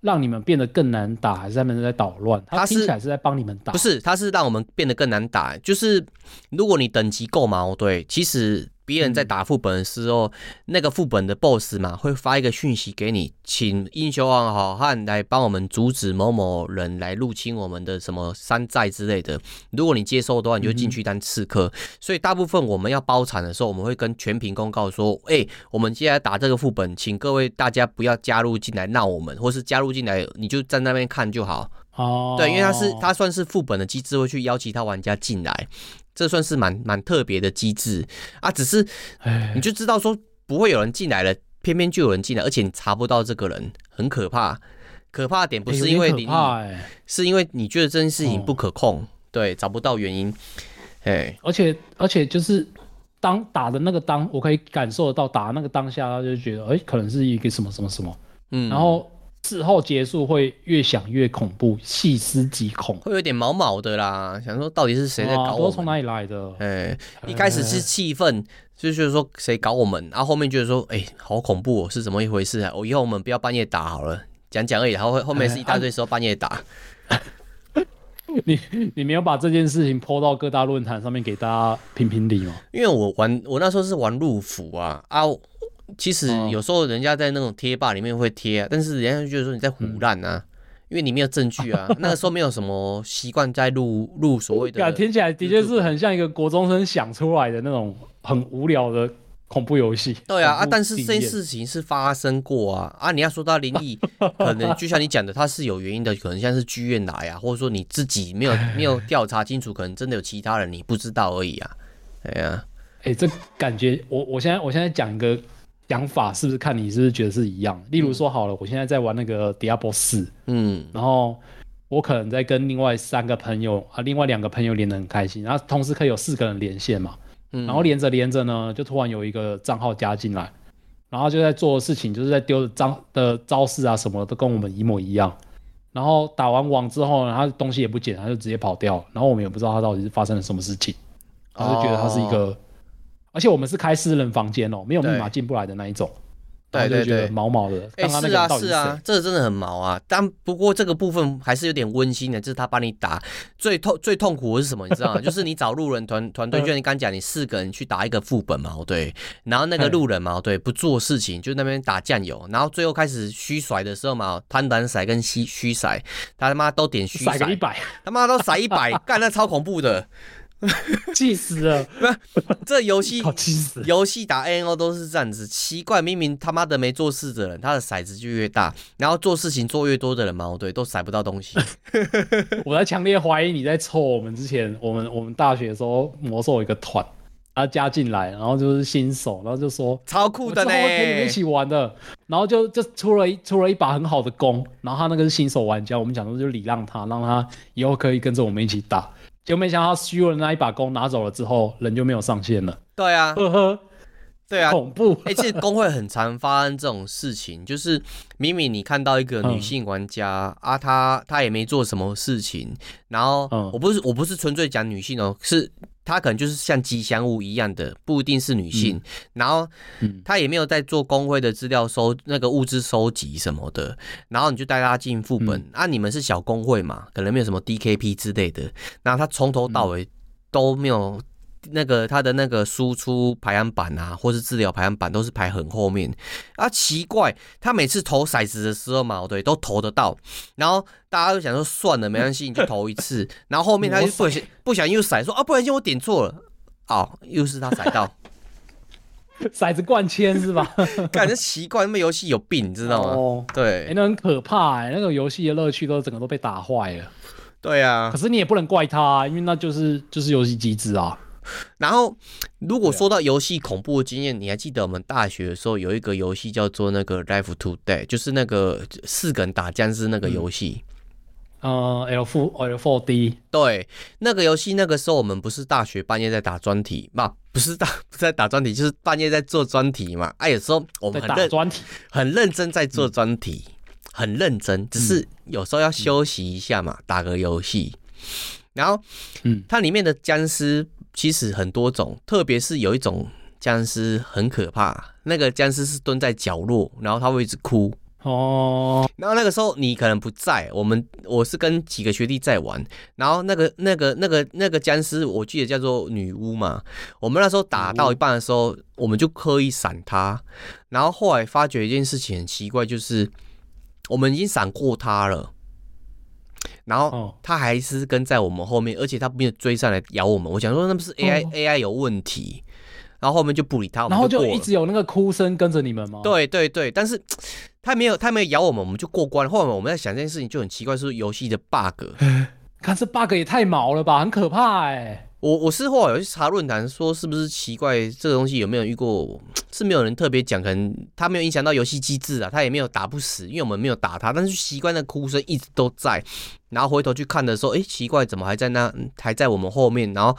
B: 让你们变得更难打，还是他们在捣乱？他听起来是在帮你们打，
D: 不是？他是让我们变得更难打。就是如果你等级够嘛，对，其实。别人在打副本的时候，嗯、那个副本的 BOSS 嘛，会发一个讯息给你，请英雄王好汉来帮我们阻止某某人来入侵我们的什么山寨之类的。如果你接收的话，你就进去当刺客。嗯、所以大部分我们要包场的时候，我们会跟全屏公告说：“哎、欸，我们接下来打这个副本，请各位大家不要加入进来闹我们，或是加入进来你就在那边看就好。”哦，对，因为它是它算是副本的机制，会去邀其他玩家进来。这算是蛮蛮特别的机制。啊，只是你就知道说不会有人进来了，偏偏就有人进来，而且你查不到这个人，很可怕。可怕的点不是因为你，是因为你觉得这件事情不可控，对，找不到原因。哎，
B: 而且而且就是当打的那个当，我可以感受得到打的那个当下，他就觉得哎，可能是一个什么什么什么，嗯，然后事后结束会越想越恐怖，细思极恐，
D: 会有点毛毛的啦。想说到底是谁在搞我
B: 从哪里来的？
D: 哎、欸，一开始是气愤，就觉得说谁搞我们，然后后面觉得说，哎、欸，好恐怖哦，是怎么一回事啊？我以后我们不要半夜打好了，讲讲而已。然后后后面是一大堆时候半夜打。
B: 你你没有把这件事情 po 到各大论坛上面给大家评评理吗？
D: 因为我玩我那时候是玩陆服啊啊，其实有时候人家在那种贴吧里面会贴啊，但是人家就觉得说你在胡乱啊，因为你没有证据啊。[laughs] 那个时候没有什么习惯在录录所谓的，
B: 听起来的确是很像一个国中生想出来的那种很无聊的。恐怖游戏，
D: 对啊啊！但是这件事情是发生过啊啊！你要说到灵异，可能就像你讲的，它是有原因的，可能像是剧院来啊，或者说你自己没有 [laughs] 没有调查清楚，可能真的有其他人你不知道而已啊。哎呀，哎，
B: 这感觉我我现在我现在讲一个讲法，是不是看你是不是觉得是一样？例如说好了，我现在在玩那个 Diablo 四，嗯，然后我可能在跟另外三个朋友啊，另外两个朋友连得很开心，然后同时可以有四个人连线嘛。嗯然后连着连着呢，就突然有一个账号加进来，然后就在做的事情，就是在丢的招的招式啊，什么都跟我们一模一样。然后打完网之后呢，他东西也不捡，他就直接跑掉。然后我们也不知道他到底是发生了什么事情，他就觉得他是一个，哦、而且我们是开私人房间哦，没有密码进不来的那一种。对对对，毛毛的。
D: 哎、欸，是啊是啊，这个真的很毛啊。但不过这个部分还是有点温馨的，就是他帮你打。最痛最痛苦的是什么？你知道吗？[laughs] 就是你找路人团团队，就像你刚讲，你四个人去打一个副本嘛，对。然后那个路人嘛，对，不做事情，就那边打酱油。然后最后开始虚甩的时候嘛，贪婪骰跟虚虚骰，他他妈都点虚骰，
B: 一百，
D: 他妈都骰一百，[laughs] 干那超恐怖的。[laughs]
B: 气死了！不是
D: 这游戏气死，游戏打 A N O 都是这样子，奇怪，明明他妈的没做事的人，他的骰子就越大，然后做事情做越多的人嘛，对，都骰不到东西。[laughs]
B: 我在强烈怀疑你在凑我们之前，我们我们大学的时候魔兽有一个团，他加进来，然后就是新手，然后就说
D: 超酷的呢，
B: 陪你们一起玩的，然后就就出了一出了一把很好的弓，然后他那个是新手玩家，我们讲说就礼让他，让他以后可以跟着我们一起打。就没想到虚了那一把弓拿走了之后，人就没有上线了。
D: 对啊，呵呵，对啊，
B: 恐怖。
D: 哎、欸，其实公会很常发生这种事情，就是明明你看到一个女性玩家、嗯、啊，她她也没做什么事情，然后我不是我不是纯粹讲女性哦，是。她可能就是像吉祥物一样的，不一定是女性。嗯、然后，她也没有在做工会的资料收那个物资收集什么的。然后你就带她进副本、嗯、啊，你们是小工会嘛，可能没有什么 DKP 之类的。然后她从头到尾都没有。那个他的那个输出排行榜啊，或是治疗排行榜都是排很后面啊，奇怪，他每次投骰子的时候嘛，对，都投得到，然后大家都想说算了，没关系，你就投一次，然后后面他就不小心不小心又骰说啊，不小心我点错了，哦，又是他骰到，[laughs]
B: 骰子灌铅是吧？[laughs]
D: 感觉奇怪，那么游戏有病，你知道吗？哦，对，
B: 欸、那很可怕那个游戏的乐趣都整个都被打坏了。
D: 对啊，
B: 可是你也不能怪他，因为那就是就是游戏机制啊。
D: 然后，如果说到游戏恐怖的经验，你还记得我们大学的时候有一个游戏叫做那个《Life to Day》，就是那个四个人打僵尸那个游戏。
B: 呃，L four L four D。
D: 对，那个游戏那个时候我们不是大学半夜在打专题嘛？不是大不是在打专题，就是半夜在做专题嘛？哎、啊，有时候我们很认专题，很认真在做专题，很认真，只是有时候要休息一下嘛，打个游戏。然后，嗯，它里面的僵尸。其实很多种，特别是有一种僵尸很可怕。那个僵尸是蹲在角落，然后他会一直哭。哦。然后那个时候你可能不在，我们我是跟几个学弟在玩。然后那个那个那个那个僵尸，我记得叫做女巫嘛。我们那时候打到一半的时候，我们就刻意闪他。然后后来发觉一件事情很奇怪，就是我们已经闪过他了。然后他还是跟在我们后面，而且他没有追上来咬我们。我想说，那不是 AI、哦、AI 有问题？然后后面就不理他，
B: 然后就一直有那个哭声跟着你们吗？
D: 对对对，但是他没有他没有咬我们，我们就过关。后来我们在想这件事情就很奇怪，是游戏的 bug。[laughs]
B: 看这 bug 也太毛了吧，很可怕哎、欸。
D: 我我是后有去查论坛，说是不是奇怪这个东西有没有遇过？是没有人特别讲，可能他没有影响到游戏机制啊，他也没有打不死，因为我们没有打他，但是习惯的哭声一直都在。然后回头去看的时候，哎，奇怪，怎么还在那？还在我们后面？然后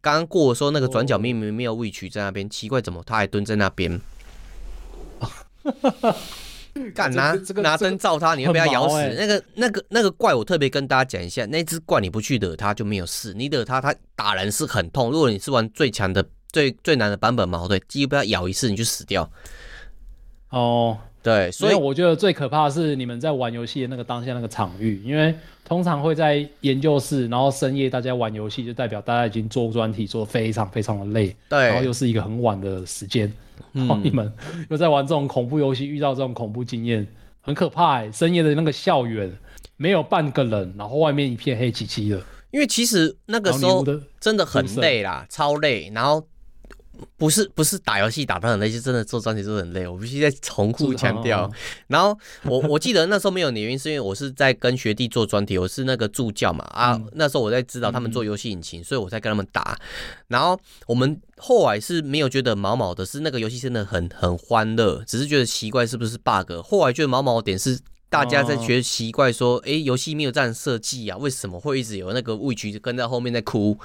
D: 刚刚过的时候，那个转角明明没有 Witch 在那边，奇怪，怎么他还蹲在那边？[laughs] 干拿拿灯照它，你会被它咬死。那个那个那个怪，我特别跟大家讲一下，那只怪你不去惹它就没有事，你惹它它打人是很痛。如果你是玩最强的、最最难的版本嘛，对，几乎被它咬一次你就死掉。
B: 哦，
D: 对，所以
B: 我觉得最可怕的是你们在玩游戏的那个当下那个场域，因为通常会在研究室，然后深夜大家玩游戏，就代表大家已经做专题做得非常非常的累，
D: 对，
B: 然后又是一个很晚的时间，然后你们又在玩这种恐怖游戏，遇到这种恐怖经验，很可怕！深夜的那个校园没有半个人，然后外面一片黑漆漆的，
D: 因为其实那个时候真的很累啦，超累，然后。不是不是打游戏打得很累，就真的做专题做的很累。我必须再重复强调。然后我 [laughs] 我记得那时候没有你的原因，是因为我是在跟学弟做专题，我是那个助教嘛啊。嗯、那时候我在指导他们做游戏引擎，嗯、所以我才跟他们打。然后我们后来是没有觉得毛毛的，是那个游戏真的很很欢乐，只是觉得奇怪是不是 bug。后来觉得毛毛的点是大家在觉得奇怪，说哎游戏没有这样设计啊，为什么会一直有那个畏局跟在后面在哭？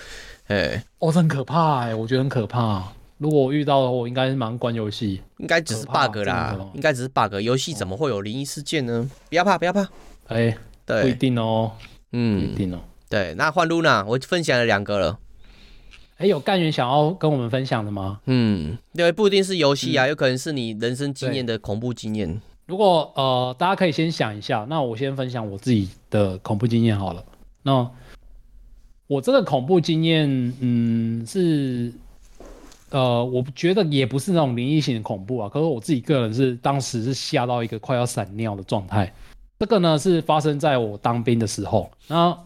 D: 哎，
B: 哦，这很可怕哎，我觉得很可怕。如果我遇到的话，我应该是蛮关游戏，
D: 应该只是 bug 啦，应该只是 bug。游戏怎么会有灵异事件呢？不要怕，不要怕。
B: 哎、欸，对，不一定哦，
D: 嗯，
B: 不一定哦。
D: 对，那换 Luna，我分享了两个了。
B: 哎、欸，有干员想要跟我们分享的吗？
D: 嗯，对，不一定是游戏啊，嗯、有可能是你人生经验的恐怖经验。
B: 如果呃，大家可以先想一下，那我先分享我自己的恐怖经验好了。那我这个恐怖经验，嗯，是。呃，我觉得也不是那种灵异型的恐怖啊，可是我自己个人是当时是吓到一个快要闪尿的状态。这个呢是发生在我当兵的时候。那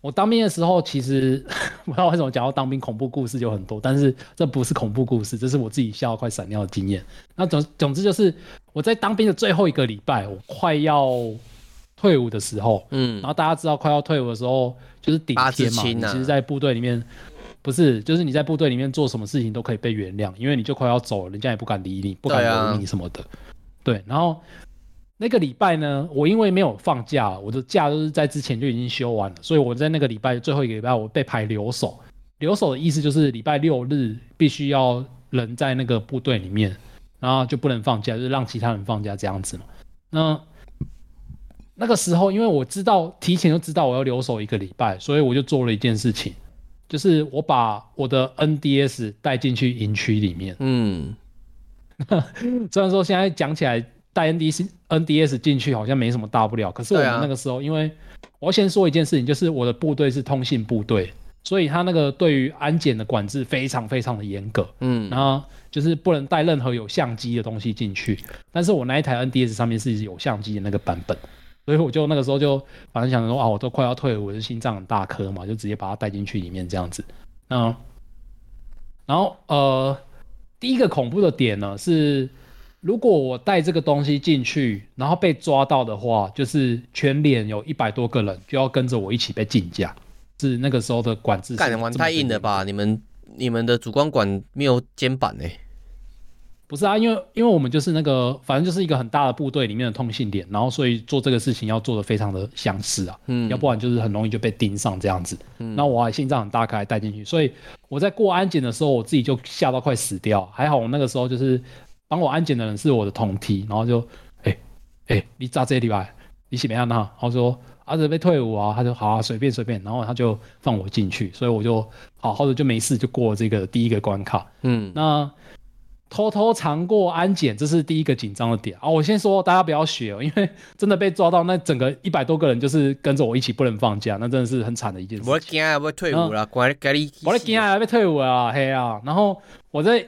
B: 我当兵的时候，其实 [laughs] 不知道为什么讲到当兵恐怖故事就很多，但是这不是恐怖故事，这是我自己吓到快闪尿的经验。那总总之就是我在当兵的最后一个礼拜，我快要退伍的时候，嗯，然后大家知道快要退伍的时候就是顶天嘛，啊、你其实在部队里面。不是，就是你在部队里面做什么事情都可以被原谅，因为你就快要走了，人家也不敢理你，不敢留你什么的。对，啊、对，然后那个礼拜呢，我因为没有放假，我的假都是在之前就已经休完了，所以我在那个礼拜最后一个礼拜，我被排留守。留守的意思就是礼拜六日必须要人在那个部队里面，然后就不能放假，就是让其他人放假这样子嘛。那那个时候，因为我知道提前就知道我要留守一个礼拜，所以我就做了一件事情。就是我把我的 NDS 带进去营区里面。嗯，[laughs] 虽然说现在讲起来带 NDS NDS 进去好像没什么大不了，可是我们那个时候，因为我要先说一件事情，就是我的部队是通信部队，所以他那个对于安检的管制非常非常的严格。嗯，然后就是不能带任何有相机的东西进去，但是我那一台 NDS 上面是有相机的那个版本。所以我就那个时候就反正想着说啊，我都快要退伍，我的心脏很大颗嘛，就直接把它带进去里面这样子。嗯，然后呃，第一个恐怖的点呢是，如果我带这个东西进去，然后被抓到的话，就是全脸有一百多个人就要跟着我一起被禁驾。是那个时候的管制。干
D: 玩太硬了吧？你们你们的主管管没有肩膀呢？
B: 不是啊，因为因为我们就是那个，反正就是一个很大的部队里面的通信点，然后所以做这个事情要做的非常的相似啊，嗯，要不然就是很容易就被盯上这样子。嗯，那我还心脏很大，还带进去，所以我在过安检的时候，我自己就吓到快死掉。还好我那个时候就是帮我安检的人是我的同梯，然后就，哎、欸、哎、欸，你咋这里来？你怎么样呢？然后说儿子被退伍啊，他就好啊，随便随便，然后他就放我进去，所以我就好好的就没事，就过了这个第一个关卡。嗯，那。偷偷藏过安检，这是第一个紧张的点啊！我先说，大家不要学哦，因为真的被抓到，那整个一百多个人就是跟着我一起不能放假，那真的是很惨的一件事。
D: 我惊啊，要退伍了。
B: 我惊啊，要退伍啊，嘿啊！然后我在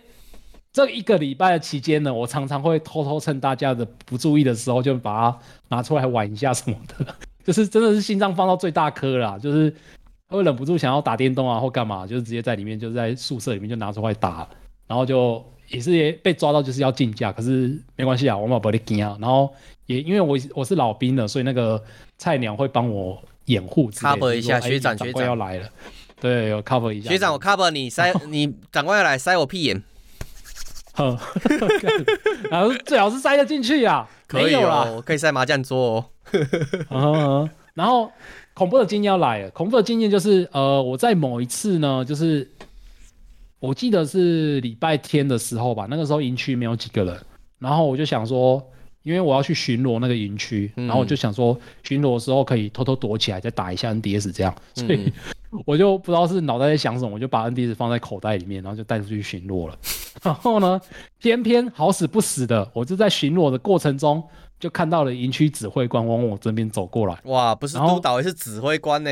B: 这一个礼拜的期间呢，我常常会偷偷趁大家的不注意的时候，就把它拿出来玩一下什么的，[laughs] 就是真的是心脏放到最大颗了，就是会忍不住想要打电动啊或干嘛，就是直接在里面，就是在宿舍里面就拿出来打，然后就。也是也被抓到，就是要竞价，可是没关系啊，我嘛不会惊啊。然后也因为我我是老兵了，所以那个菜鸟会帮我掩护
D: ，cover 一下。学长，学长
B: 要来了，对，有 cover 一下。
D: 学长，我 cover 你塞 [laughs] 你长官要来塞我屁眼。[laughs]
B: 呵，然后最好是塞得进去啊，
D: 可以哦，可以塞麻将桌
B: 哦。[laughs] 然后恐怖的经验要来了，恐怖的经验就是呃，我在某一次呢，就是。我记得是礼拜天的时候吧，那个时候营区没有几个人，然后我就想说，因为我要去巡逻那个营区，然后我就想说巡逻的时候可以偷偷躲起来再打一下 NDS 这样，所以我就不知道是脑袋在想什么，我就把 NDS 放在口袋里面，然后就带出去巡逻了。然后呢，偏偏好死不死的，我就在巡逻的过程中就看到了营区指挥官往我这边走过来。
D: 哇，不是督导，也是指挥官呢。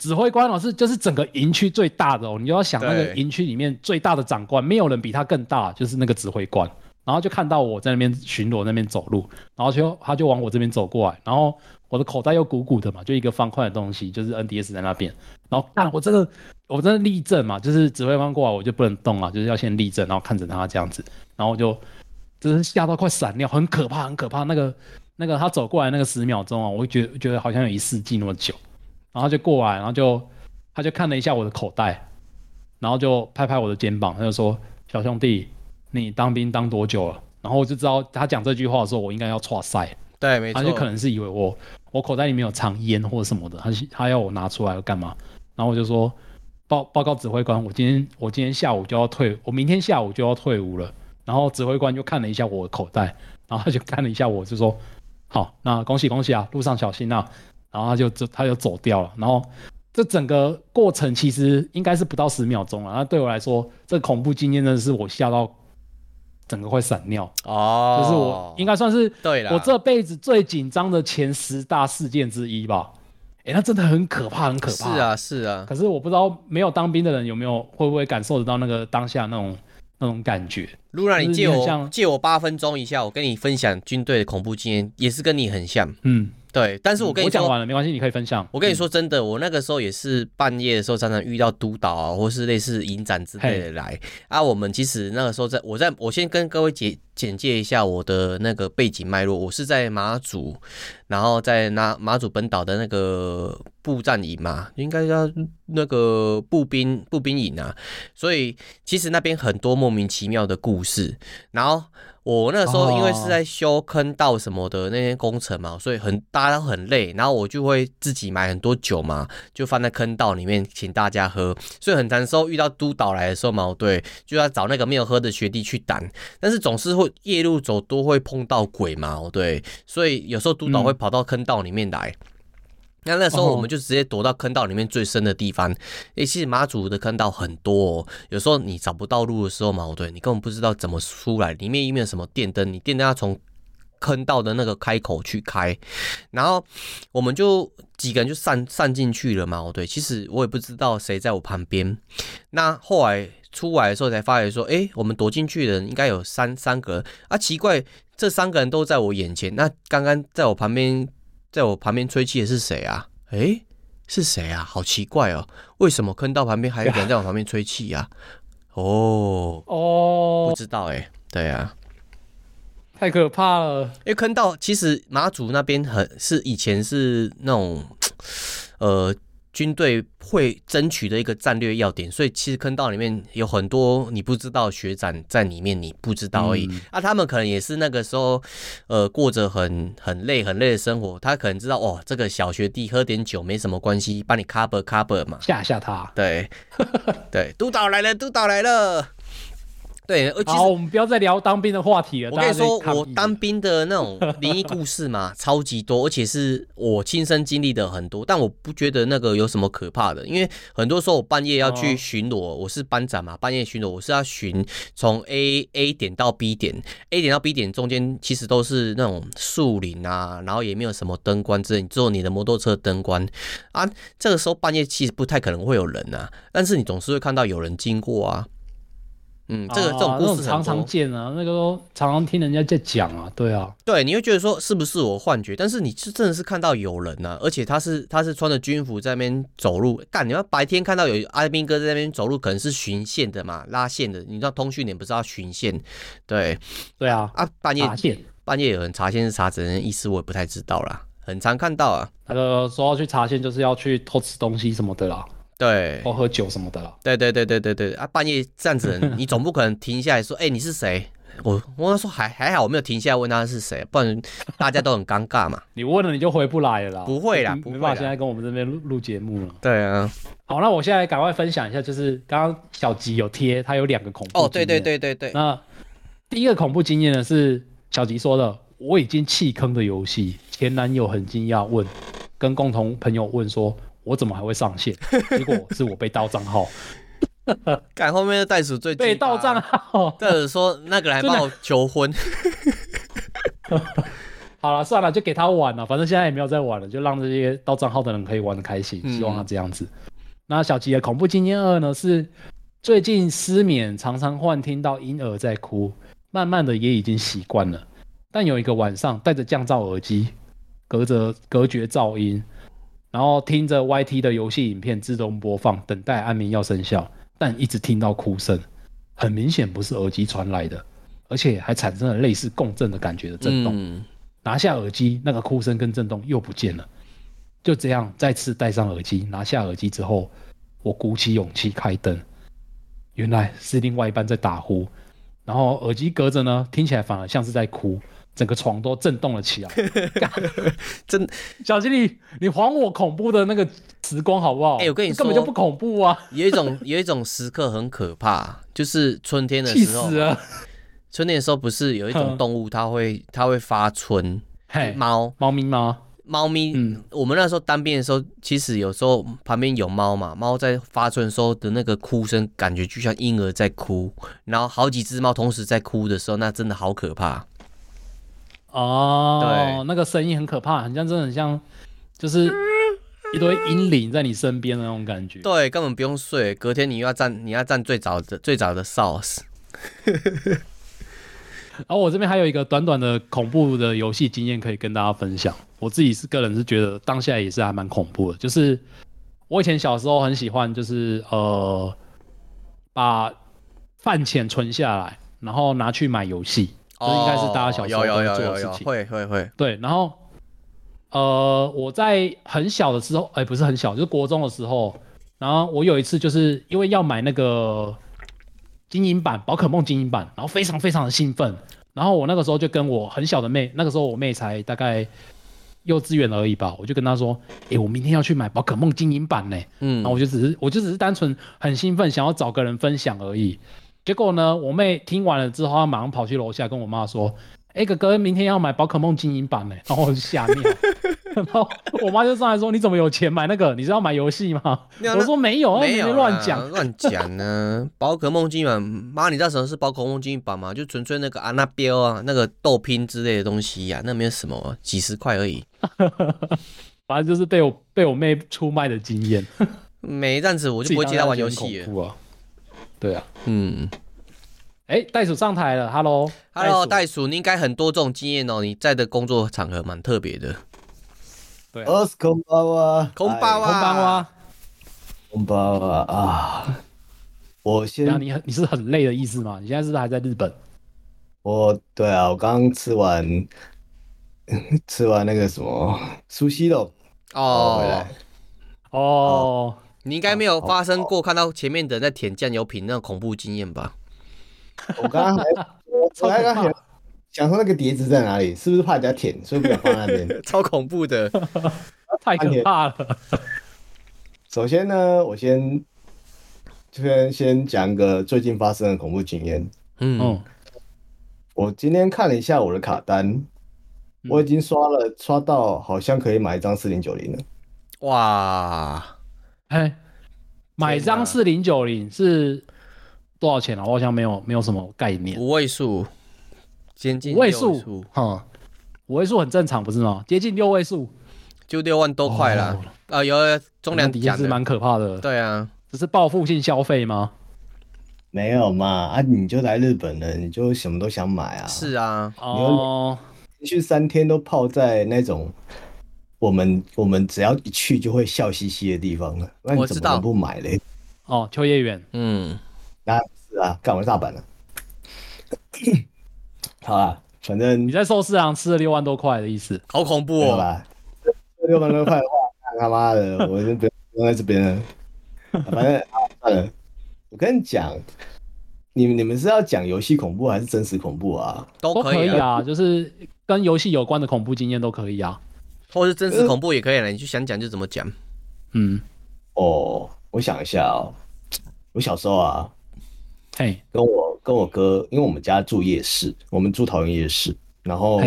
B: 指挥官老师就是整个营区最大的哦，你就要想那个营区里面最大的长官，没有人比他更大，就是那个指挥官。然后就看到我在那边巡逻，那边走路，然后就他就往我这边走过来，然后我的口袋又鼓鼓的嘛，就一个方块的东西，就是 NDS 在那边。然后看我真的，我真的立正嘛，就是指挥官过来我就不能动啊，就是要先立正，然后看着他这样子，然后就真是吓到快闪尿，很可怕，很可怕。那个那个他走过来那个十秒钟啊，我觉得觉得好像有一世纪那么久。然后就过来，然后就他就看了一下我的口袋，然后就拍拍我的肩膀，他就说：“小兄弟。”你当兵当多久了？然后我就知道他讲这句话的时候，我应该要剉赛。
D: 对，没错。
B: 他就可能是以为我我口袋里面有藏烟或者什么的，他他要我拿出来要干嘛？然后我就说报报告指挥官，我今天我今天下午就要退，我明天下午就要退伍了。然后指挥官就看了一下我的口袋，然后他就看了一下我，就说好，那恭喜恭喜啊，路上小心啊。然后他就他就走掉了。然后这整个过程其实应该是不到十秒钟了。那对我来说，这恐怖经验真的是我吓到。整个会闪尿哦，就是我应该算是对了，我这辈子最紧张的前十大事件之一吧。哎，那真的很可怕，很可怕。
D: 是啊，是啊。
B: 可是我不知道没有当兵的人有没有会不会感受得到那个当下那种那种感觉。
D: 露娜，你借我借我八分钟一下，我跟你分享军队的恐怖经验，也是跟你很像。嗯。对，但是我跟你
B: 讲完了，没关系，你可以分享。
D: 我跟你说真的，嗯、我那个时候也是半夜的时候，常常遇到督导啊，或是类似营长之类的来啊。我们其实那个时候在，我在我先跟各位简简介一下我的那个背景脉络。我是在马祖，然后在那马祖本岛的那个步战营嘛，应该叫那个步兵步兵营啊。所以其实那边很多莫名其妙的故事，然后。我那时候因为是在修坑道什么的那些工程嘛，所以很大家都很累，然后我就会自己买很多酒嘛，就放在坑道里面请大家喝。所以很常时候遇到督导来的时候嘛，对，就要找那个没有喝的学弟去挡，但是总是会夜路走都会碰到鬼嘛，对，所以有时候督导会跑到坑道里面来。那那时候我们就直接躲到坑道里面最深的地方。诶、其实马祖的坑道很多哦，有时候你找不到路的时候嘛，对，你根本不知道怎么出来，里面有没有什么电灯，你电灯要从坑道的那个开口去开。然后我们就几个人就散散进去了嘛，对，其实我也不知道谁在我旁边。那后来出来的时候才发现说，诶、我们躲进去的人应该有三三个人啊，奇怪，这三个人都在我眼前。那刚刚在我旁边。在我旁边吹气的是谁啊？诶，是谁啊？好奇怪哦，为什么坑道旁边还有人在我旁边吹气啊？哦哦，不知道诶，对啊，
B: 太可怕了。
D: 因为坑道其实马祖那边很是以前是那种呃。军队会争取的一个战略要点，所以其实坑道里面有很多你不知道学长在里面，你不知道而已。嗯、啊，他们可能也是那个时候，呃，过着很很累很累的生活，他可能知道哦，这个小学弟喝点酒没什么关系，帮你 cover cover 嘛，
B: 吓吓他。
D: 对，对，督导来了，督导来了。对，
B: 好，我们不要再聊当兵的话题了。
D: 我跟你说，我当兵的那种灵异故事嘛，[laughs] 超级多，而且是我亲身经历的很多。但我不觉得那个有什么可怕的，因为很多时候我半夜要去巡逻，我是班长嘛，半夜巡逻我是要巡从 A A 点到 B 点，A 点到 B 点中间其实都是那种树林啊，然后也没有什么灯光之类，只有你的摩托车灯光啊。这个时候半夜其实不太可能会有人啊，但是你总是会看到有人经过啊。嗯，这个、啊、这种故事
B: 常常见啊，那个都常常听人家在讲啊，对啊，
D: 对，你会觉得说是不是我幻觉？但是你是真的是看到有人啊，而且他是他是穿着军服在那边走路，干，你要白天看到有阿兵哥在那边走路，可能是巡线的嘛，拉线的，你知道通讯点不是要巡线？对，
B: 对啊，
D: 啊，半夜半夜有人查线是查怎样意思，我也不太知道啦，很常看到啊，
B: 那个说要去查线就是要去偷吃东西什么的啦。
D: 对，
B: 或喝酒什么的了。
D: 对对对对对对啊！半夜这样子，[laughs] 你总不可能停下来说：“哎、欸，你是谁？”我我说还还好，我没有停下来问他是谁，不然大家都很尴尬嘛。[laughs]
B: 你问了你就回不来了啦。[laughs]
D: 不会啦，不会啦，
B: 没办法，现在跟我们这边录录节目了。
D: 对啊。
B: 好，那我现在赶快分享一下，就是刚刚小吉有贴，他有两个恐怖。
D: 哦，对对对对对。
B: 那第一个恐怖经验呢是小吉说的。我已经弃坑的游戏，前男友很惊讶问，跟共同朋友问说，我怎么还会上线？[laughs] 结果是我被盗账号。[laughs]
D: 赶后面的袋鼠最
B: 被盗账号，
D: 袋鼠说那个人还帮我求婚。[laughs]
B: 好了，算了，就给他玩了，反正现在也没有在玩了，就让这些盗账号的人可以玩的开心。希望他这样子。嗯、那小吉的恐怖经验二呢？是最近失眠，常常幻听到婴儿在哭，慢慢的也已经习惯了。但有一个晚上，戴着降噪耳机，隔着隔绝噪音，然后听着 YT 的游戏影片自动播放，等待安眠药生效，但一直听到哭声，很明显不是耳机传来的，而且还产生了类似共振的感觉的震动。嗯拿下耳机，那个哭声跟震动又不见了。就这样，再次戴上耳机，拿下耳机之后，我鼓起勇气开灯，原来是另外一半在打呼。然后耳机隔着呢，听起来反而像是在哭，整个床都震动了起来。[laughs]
D: 真，[laughs]
B: 小吉利，你还我恐怖的那个时光好不好？
D: 哎、欸，我跟你说，
B: 根本就不恐怖啊。
D: 有一种有一种时刻很可怕，就是春天的时候。[laughs] 气死了。春天的时候，不是有一种动物，它会它会发春，猫
B: 猫咪吗？
D: 猫咪，嗯，我们那时候当兵的时候，其实有时候旁边有猫嘛，猫在发春的时候的那个哭声，感觉就像婴儿在哭，然后好几只猫同时在哭的时候，那真的好可怕。
B: 哦，对，那个声音很可怕，很像，真的很像，就是一堆阴灵在你身边的那种感觉。
D: 对，根本不用睡，隔天你又要站，你要站最早的最早的 sauce。[laughs]
B: 然后我这边还有一个短短的恐怖的游戏经验可以跟大家分享。我自己是个人是觉得当下也是还蛮恐怖的，就是我以前小时候很喜欢，就是呃把饭钱存下来，然后拿去买游戏，这应该是大家小时候都会做的事情。
D: 会会会。
B: 对，然后呃我在很小的时候，哎不是很小，就是国中的时候，然后我有一次就是因为要买那个。精英版宝可梦精英版，然后非常非常的兴奋，然后我那个时候就跟我很小的妹，那个时候我妹才大概幼稚园而已吧，我就跟她说，哎、欸，我明天要去买宝可梦精英版呢，嗯，然后我就只是我就只是单纯很兴奋，想要找个人分享而已，结果呢，我妹听完了之后，她马上跑去楼下跟我妈说。哎、欸，哥哥，明天要买宝可梦精英版呢，然后我就吓尿，[laughs] 然后我妈就上来说：“你怎么有钱买那个？你是要买游戏吗？”我说：“没有，没有乱讲
D: 乱讲呢。”宝可梦精英版，妈，你知道什么是宝可梦精英版吗？就纯粹那个安娜标啊，那个豆拼之类的东西呀、啊，那没有什么，几十块而已。[laughs]
B: 反正就是被我被我妹出卖的经验。[laughs]
D: 没这样子，我就不会接她玩游戏了。
B: 对啊，
D: 嗯。
B: 哎，袋鼠上台了，Hello，Hello，
D: 袋鼠，你应该很多这种经验哦。你在的工作场合蛮特别的。
B: 对，
E: 我是空包啊，
D: 空包啊，
B: 空包啊，
E: 空包啊啊！我先，
B: 你很，你是很累的意思吗？你现在是不是还在日本？
E: 我，对啊，我刚刚吃完，[laughs] 吃完那个什么苏西肉
D: 哦，
E: 回来
B: 哦，
D: 你应该没有发生过看到前面的人在舔酱油瓶那种恐怖经验吧？
E: 我刚刚还，[laughs] 我刚刚想想说那个碟子在哪里，是不是怕人家舔，所以不敢放在那边？[laughs]
D: 超恐怖的，[laughs]
B: 太可怕了。
E: 首先呢，我先这边先讲个最近发生的恐怖经验。
D: 嗯，
E: 我今天看了一下我的卡单，我已经刷了刷到好像可以买一张四零九零了。
D: 哇，
B: 哎，买一张四零九零是。多少钱啊？我好像没有没有什么概念。
D: 五位数，接近
B: 五位数，哈，五位数很正常不是吗？接近六位数，
D: 就六万多块了。啊，有中粮底价
B: 是蛮可怕的。
D: 对啊，
B: 这是报复性消费吗？
E: 没有嘛，啊，你就来日本了，你就什么都想买啊。
D: 是啊，
B: 哦，
E: 连续三天都泡在那种我们我们只要一去就会笑嘻嘻的地方了，那你怎么能不买嘞？
B: 哦，秋叶原，
D: 嗯。
E: 那，是啊，干完大阪了。[coughs] 好啊，反正
B: 你在寿司郎吃了六万多块的意思，
D: 好恐怖哦！
E: 吧，六万多块的话，他妈的，[laughs] 我就不用在这边了。反正算了，我跟你讲，你们你们是要讲游戏恐怖还是真实恐怖啊？
B: 都可以啊，就是跟游戏有关的恐怖经验都可以啊，
D: 或是真实恐怖也可以了，你就想讲就怎么讲。
B: 嗯，
E: 哦，我想一下哦，我小时候啊。
B: 嘿，
E: 跟我跟我哥，因为我们家住夜市，我们住桃园夜市，然后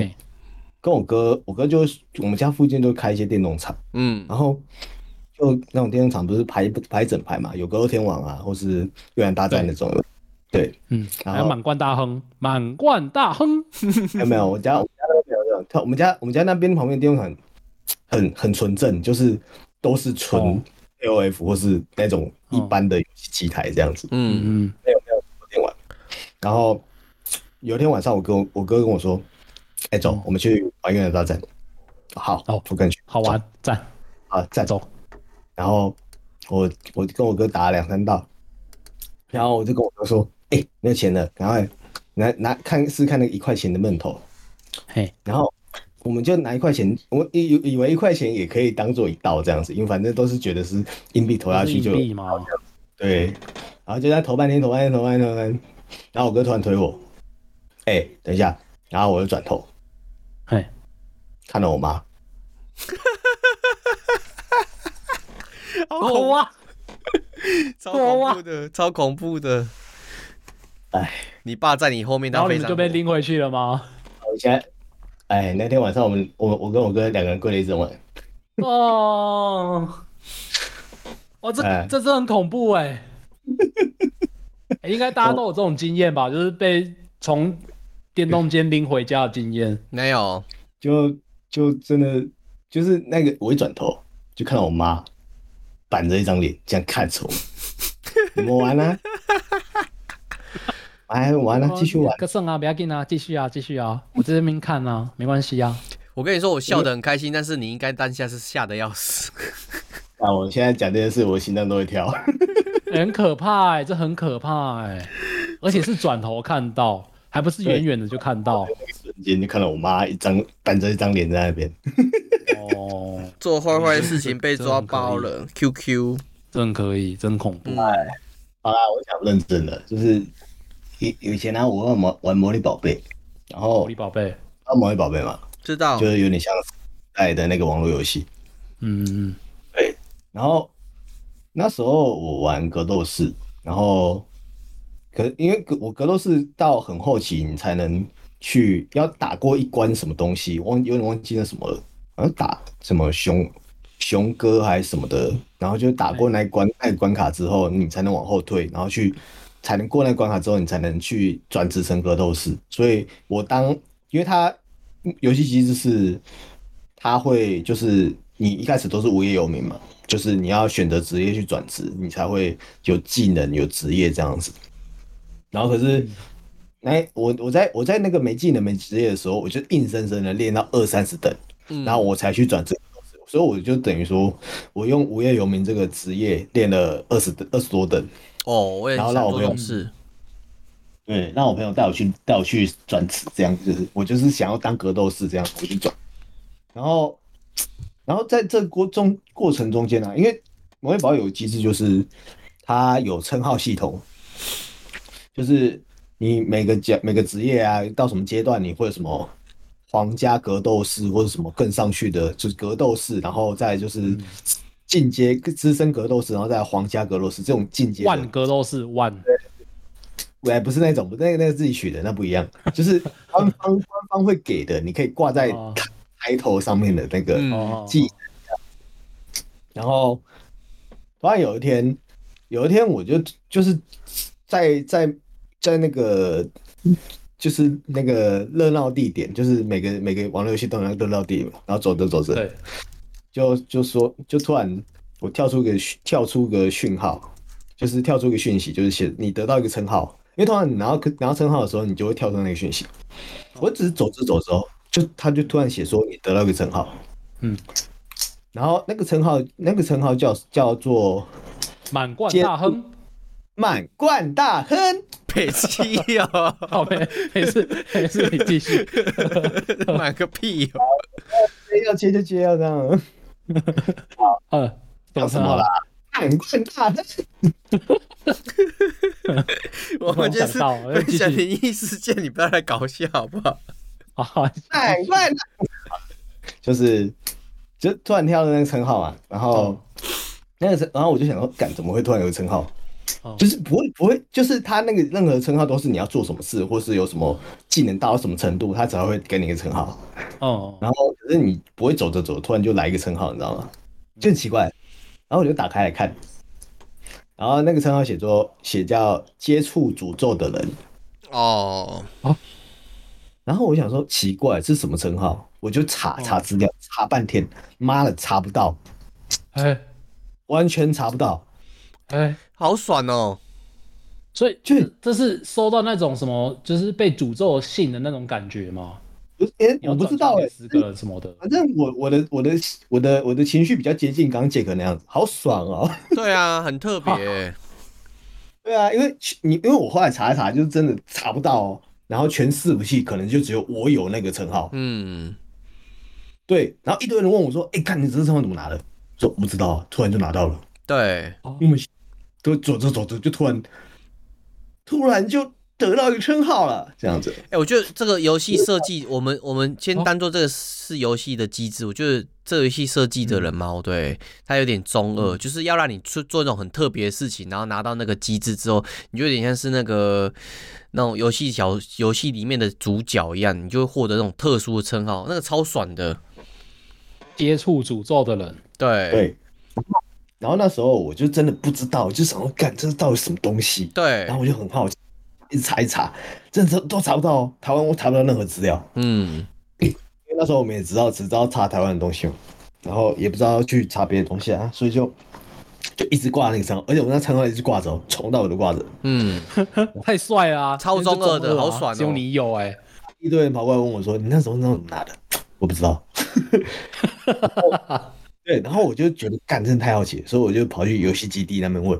E: 跟我哥，我哥就我们家附近都开一些电动厂，
D: 嗯。
E: 然后就那种电动厂不是排排整排嘛，有格斗天王啊，或是越南大战那种，对，
B: 嗯，
E: 然后
B: 还有满贯大亨，满贯大亨，
E: 有 [laughs] 没有？我家我家那边没有这种，他我们家我们家那边旁边电动厂很很纯正，就是都是纯
B: 哦。
E: AOF 或是那种一般的游戏机台这样子，
D: 嗯
B: 嗯
E: 没有没有昨天玩。然后有一天晚上，我跟我我哥跟我说：“哎、走，我们去玩越南大战。”好，
B: 哦
E: 我跟你去，
B: 好玩，赞，
E: 啊，赞。
B: 走。
E: 然后我我跟我哥打了两三道，然后我就跟我哥说：“哎、没有钱了，赶快拿拿看试看那个一块钱的闷头。”
B: 嘿，
E: 然后我们就拿一块钱，我以以为一块钱也可以当做一道这样子，因为反正都是觉得是硬币投下去就
B: 硬币吗？
E: 对，然后就在投半天，投半天，投半天，投半天，然后我哥突然推我，哎、等一下，然后我就转头。
B: 嘿，
E: 看到我妈，
D: 好 [laughs]
B: 好
D: 恐
B: 啊，
D: 超恐怖的，超恐怖的。
E: 哎，
D: 你爸在你后面，
B: 然后你就被拎回去了吗？
E: 我现在，哎，那天晚上我们我我跟我哥两个人跪了一整晚，
B: 哦，哇，这
E: 哎
B: 这真的很恐怖哎、欸应该大家都有这种经验吧？就是被从电动间拎回家的经验。
D: 没有，
E: 就就真的就是那个，我一转头就看到我妈板着一张脸这样看着我，[laughs] 你们玩啊？哎，完了，继续玩。
B: 可胜啊，不要紧啊，继续啊，继续啊，我在这边看啊，[laughs] 没关系啊。
D: 我跟你说，我笑得很开心，但是你应该当下是吓得要死。[laughs]
E: 啊，我现在讲这件事，我心脏都会跳。
B: 欸 [laughs] 很可怕哎、这很可怕哎、而且是转头看到，还不是远远的就看到。
E: 瞬间就看到我妈一张板着一张脸在那边。
B: 哦，
D: 做坏坏的事情被抓包了，QQ。
B: 真可以，真恐怖。
D: 哎，
E: 好啦，我想认真的，就是以以前呢、啊，我玩魔玩魔力宝贝，然后
B: 魔力宝贝，
E: 啊魔力宝贝嘛，
D: 知道
E: 就。是有点像爱的那个网络游戏。
B: 嗯嗯，
E: 然后那时候我玩格斗士，然后可因为格我格斗士到很后期你才能去要打过一关什么东西，忘有点忘记那什么了，好像打什么熊熊哥还是什么的，然后就打过那一关那个关卡之后，你才能往后退，然后去才能过那个关卡之后，你才能去转职成格斗士。所以我当因为它游戏机制是它会就是你一开始都是无业游民嘛。就是你要选择职业去转职，你才会有技能、有职业这样子。然后可是，哎，我我在我在那个没技能、没职业的时候，我就硬生生的练到二三十等，
D: 嗯
E: 然后我才去转职。所以我就等于说，我用无业游民这个职业练了二十等、二十多等。
D: 哦，我也
E: 然后
D: 想做
E: 让我朋友
D: 这种事。
E: 对，让我朋友带我去带我去转职，这样就是我就是想要当格斗士这样，我去转。然后，然后在这个过中过程中间啊，因为魔力宝有机制，就是它有称号系统，就是你每个角每个职业啊，到什么阶段你会有什么皇家格斗士或者什么更上去的，就是格斗士，然后再就是进阶资深格斗士，然后再皇家格斗士这种进阶的。
B: 万格斗士万，
E: 哎，不是那种，不是那个那个自己取的，那不一样，就是官方官方会给的，你可以挂在
B: 哦
E: 抬头上面的那
B: 个
E: 技能。然后突然有一天，有一天我就就是在在在那个就是那个热闹地点，就是每个每个网络游戏都有那个热闹地点嘛，然后走着走着，
B: 对，
E: 就就说就突然我跳出个跳出个讯号，就是跳出一个讯息，就是写你得到一个称号。因为通常你拿到拿到称号的时候，你就会跳出那个讯息。我只是走着走着，就他就突然写说你得到一个称号，
B: 嗯，
E: 然后那个称号那个称号叫叫做
B: 满贯大亨，
E: 满贯大亨。[laughs]
D: 北七哦，
B: 好没没事没事，你继续。[laughs]
D: 满个屁哦！[laughs]
E: 要接就接，要这样。
B: 嗯，[laughs]
E: 讲什么啦？满贯大亨。
D: 我们就是
B: 想到了
D: 分享
B: 继续
D: 灵异事件，你不要来搞笑好不好？
B: 好，[laughs]
E: 满贯大就是就突然跳到那个称号嘛，然后那个称，然后我就想说，干怎么会突然有个称号？
B: 哦
E: 就是不会不会，就是他那个任何称号都是你要做什么事，或是有什么技能到什么程度，他才会给你一个称号。
B: 哦，
E: 然后可是你不会走着走，突然就来一个称号，你知道吗？就很奇怪。然后我就打开来看，然后那个称号写作写叫接触诅咒的人。
D: 哦，
E: 然后我想说奇怪，这是什么称号？我就查查资料，查半天，妈的查不到，
B: 哎
E: 完全查不到。
B: 哎，
D: 好爽哦！
B: 所以
E: 就
B: 这是收到那种什么，就是被诅咒信的那种感觉吗？
E: 不是，哎，我不知道哎、
B: 十个人什么的，
E: 反正我我的我的我的我的情绪比较接近刚刚杰克那样子，好爽哦。[laughs]
D: 对啊，很特别。[laughs]
E: 对啊，因为你因为我后来查一查，就是真的查不到哦。然后全伺服器可能就只有我有那个称号，
D: 嗯，
E: 对。然后一堆人问我说：“哎，看你这个称号怎么拿的？”说不知道啊，突然就拿到了。
D: 对，
E: 因为都走着走着就突然突然就得到一个称号了，这样子。
D: 哎、欸，我觉得这个游戏设计，我们我们先当做这个是游戏的机制。我觉得这游戏设计的人嘛，对，他有点中二，就是要让你去做一种很特别的事情，然后拿到那个机制之后，你就有点像是那个那种游戏小游戏里面的主角一样，你就会获得那种特殊的称号，那个超爽的。
B: 接触诅咒的人，
D: 对
E: 对。然后那时候我就真的不知道，我就想要，干这是到底什么东西？
D: 对。
E: 然后我就很好奇，一直查一查，真的都查不到。台湾我查不到任何资料。
D: 嗯。
E: 因为那时候我们也知道，只知道查台湾的东西嘛，然后也不知道要去查别的东西啊，所以就就一直挂那个称号，而且我那称号一直挂着，从头到尾都挂着。
D: 嗯，[laughs]
B: 太帅了啊，
D: 超中二的，
B: 啊、
D: 好爽哦！
B: 只有你有哎、欸，
E: 一堆人跑过来问我说：“你那时候那怎么拿的？”我不知道。[laughs] 对，然后我就觉得干，真的太好奇，所以我就跑去游戏基地那边问，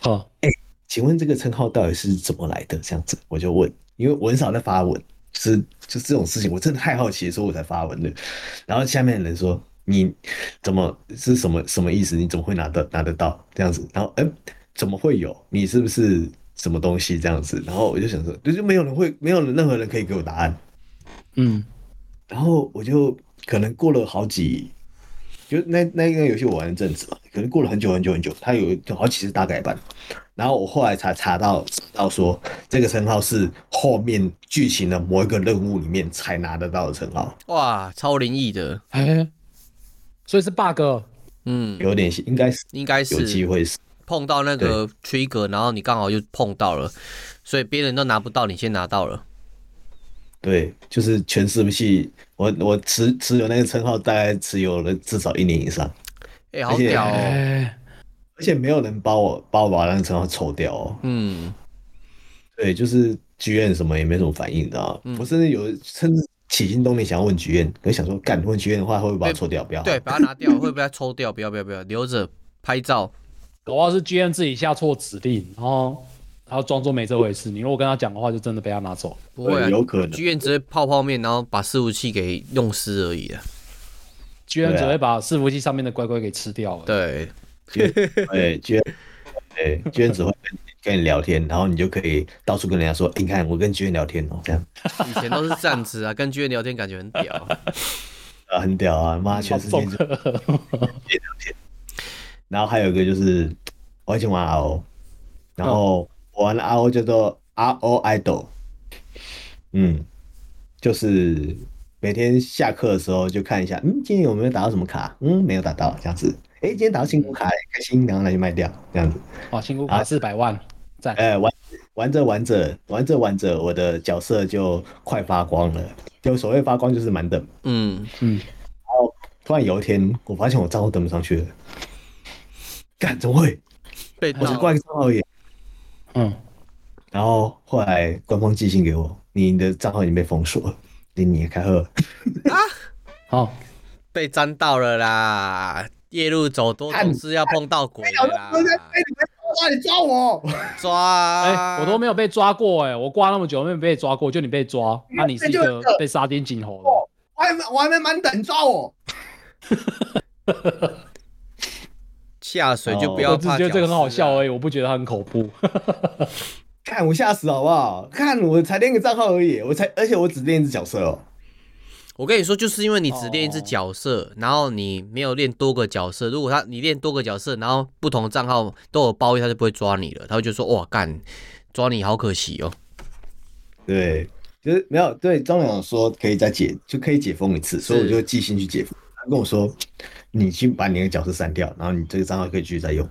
B: 好，
E: 哎，请问这个称号到底是怎么来的？这样子，我就问，因为我很少在发文，就是就这种事情，我真的太好奇，所以我才发文的。然后下面的人说，你怎么是什么什么意思？你怎么会拿得拿得到这样子？然后，哎，怎么会有？你是不是什么东西这样子？然后我就想说，就就没有人会，没有人任何人可以给我答案。
B: 嗯，
E: 然后我就可能过了好几。就那那个游戏我玩了阵子嘛，可能过了很久很久很久，它有好几次大改版，然后我后来才查到到说这个称号是后面剧情的某一个任务里面才拿得到的称号。
D: 哇，超灵异的，
B: 哎、欸，所以是 bug，
D: 嗯，
E: 有点应该是
D: 应该是
E: 有机会是
D: 碰到那个 trigger，然后你刚好又碰到了，所以别人都拿不到，你先拿到了。
E: 对，就是全伺服器，我我持持有那个称号，大概持有了至少一年以上。
D: 哎、欸，好屌哦！
E: 而且没有人帮我帮我把那个称号抽掉哦。
D: 嗯，
E: 对，就是剧院什么也没什么反应，你知道吗？我甚至有甚至起心动念想要问剧院，可是想说，干问剧院的话，会不会把它抽掉？不要，
D: 对，把它拿掉，会不会抽掉？不要，不要，不要，留着拍照。
B: 搞不好是剧院自己下错指令，然后。然后装作没这回事，你如果跟他讲的话，就真的被他拿走。
D: 不会、啊，
E: 有可能。
D: 剧院只会泡泡面，然后把伺服器给弄湿而已啊。
B: 居然只会把伺服器上面的乖乖给吃掉了。
E: 对，对，居然，对，居然只会跟你聊天，然后你就可以到处跟人家说：“你看，我跟居然聊天哦。”这样。
D: 以前都是这样子啊，跟居然聊天感觉很屌。[laughs]
E: 啊，很屌啊！妈，全世界就聊天。然后还有一个就是，我以前玩 RO，然后。我玩的 RO 叫做 RO Idol，嗯，就是每天下课的时候就看一下，嗯，今天有没有打到什么卡？嗯，没有打到，这样子。哎，今天打到新股卡，开心，然后拿去卖掉，这样子。
B: 哇，新股卡四百万，赞！
E: 哎，玩玩着玩着玩着玩着，我的角色就快发光了。就所谓发光，就是满等。
D: 嗯
B: 嗯。
E: 然后突然有一天，我发现我账号登不上去了。干，怎么会？
D: 被
E: 我只挂一个账号而已。
B: 嗯，
E: 然后后来官方寄信给我，你的账号已经被封锁了，你你开喝
D: 啊，[laughs]
B: 好，
D: 被粘到了啦！夜路走多总是要碰到鬼的啦！
E: 哎，你们抓你抓我 [laughs]
D: 抓！
B: 哎，我都没有被抓过哎，我挂那么久没有被抓过，就你被抓，那你是一个被沙丁锦猴的，
E: 我还没我还没满等抓我，[laughs]
D: 下水就不要怕，
B: 我只觉得这个很好笑而已，我不觉得它很恐怖。[laughs]
E: 看我吓死好不好？看我才练个账号而已，我才而且我只练一只角色哦。
D: 我跟你说，就是因为你只练一只角色，
B: 哦、
D: 然后你没有练多个角色。如果他你练多个角色，然后不同的账号都有包月，他就不会抓你了。他会觉得说：“哇，干，抓你好可惜哦。”
E: 对，就是没有对张勇说可以再解，就可以解封一次，所以我就寄信去解封。他跟我说：“你去把你的角色删掉，然后你这个账号可以继续再用。”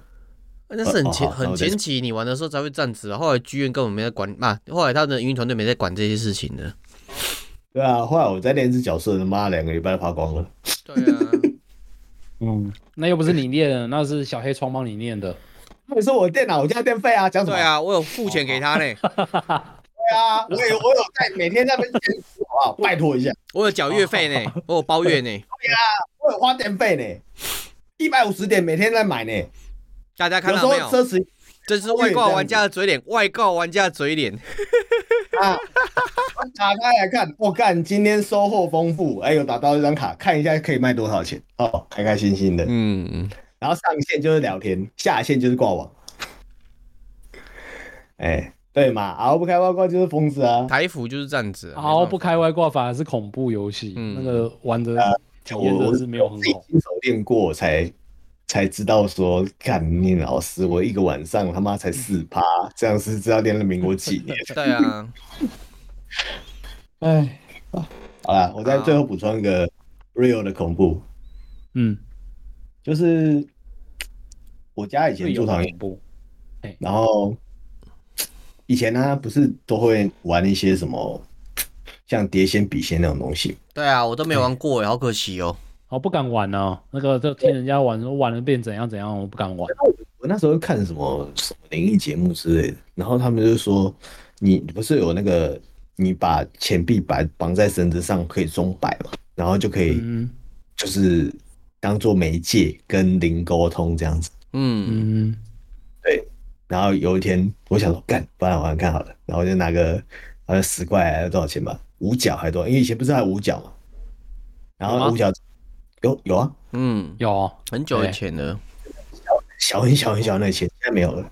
D: 那是很前、哦、很前期你玩的时候才会这样子啊。后来剧院根本没在管，嘛、啊，后来他的运营团队没在管这些事情的。
E: 对啊，后来我在练一只角色，他妈两个礼拜就发光了。
D: 对啊，[laughs]
B: 嗯，那又不是你练的，那是小黑窗帮你练的。
E: 那你说我电脑我交电费啊？讲什么？
D: 对啊，我有付钱给他呢。
E: 对啊，我有我有在每天在那边监督，好不好？拜托一下，
D: 我有缴月费呢，我有包月呢。[laughs] 对
E: 啊，我有花电费呢，一百五十点每天在买呢。
D: 大家看到没有？
E: 奢侈，
D: 这是外挂玩家的嘴脸，外挂玩家的嘴脸。[laughs]
E: 啊，打开来看，我看今天收获丰富，哎，有打到一张卡，看一下可以卖多少钱哦，开开心心的。
D: 嗯嗯。
E: 然后上线就是聊天，下线就是挂网。哎，对嘛，熬不开外挂就是疯子啊，
D: 台服就是这样子。
B: 熬不开外挂反而是恐怖游戏，嗯、那个玩的体验真的是没有很好。
E: 练过才才知道说，干你老师，我一个晚上他妈才四趴，这样是知道练了民国几年？[laughs]
D: 对啊。[laughs]
E: 哎，好了，我再最后补充一个 real 的恐怖。
B: 嗯，
E: 就是我家以前住桃园，然后。以前呢、啊，不是都会玩一些什么像碟仙、笔仙那种东西？对
D: 啊，我都没玩过，哎，好可惜哦。
B: 我不敢玩呢，那个就听人家玩，说玩了变怎样怎样，我不敢玩。
E: 我那时候看什么什么灵异节目之类的，然后他们就说，你不是有那个，你把钱币绑绑在绳子上可以钟摆嘛，然后就可以，就是当做媒介跟灵沟通这样子。
D: 嗯嗯，
E: 对。然后有一天，我想说干，不然我玩看好了。然后我就拿个好像十块还是多少钱吧，五角还多，因为以前不是还有五角嘛。然后五角有有啊，
D: 嗯，
B: 有
D: 很久以前的，
E: 小很小很小那钱，现在没有了。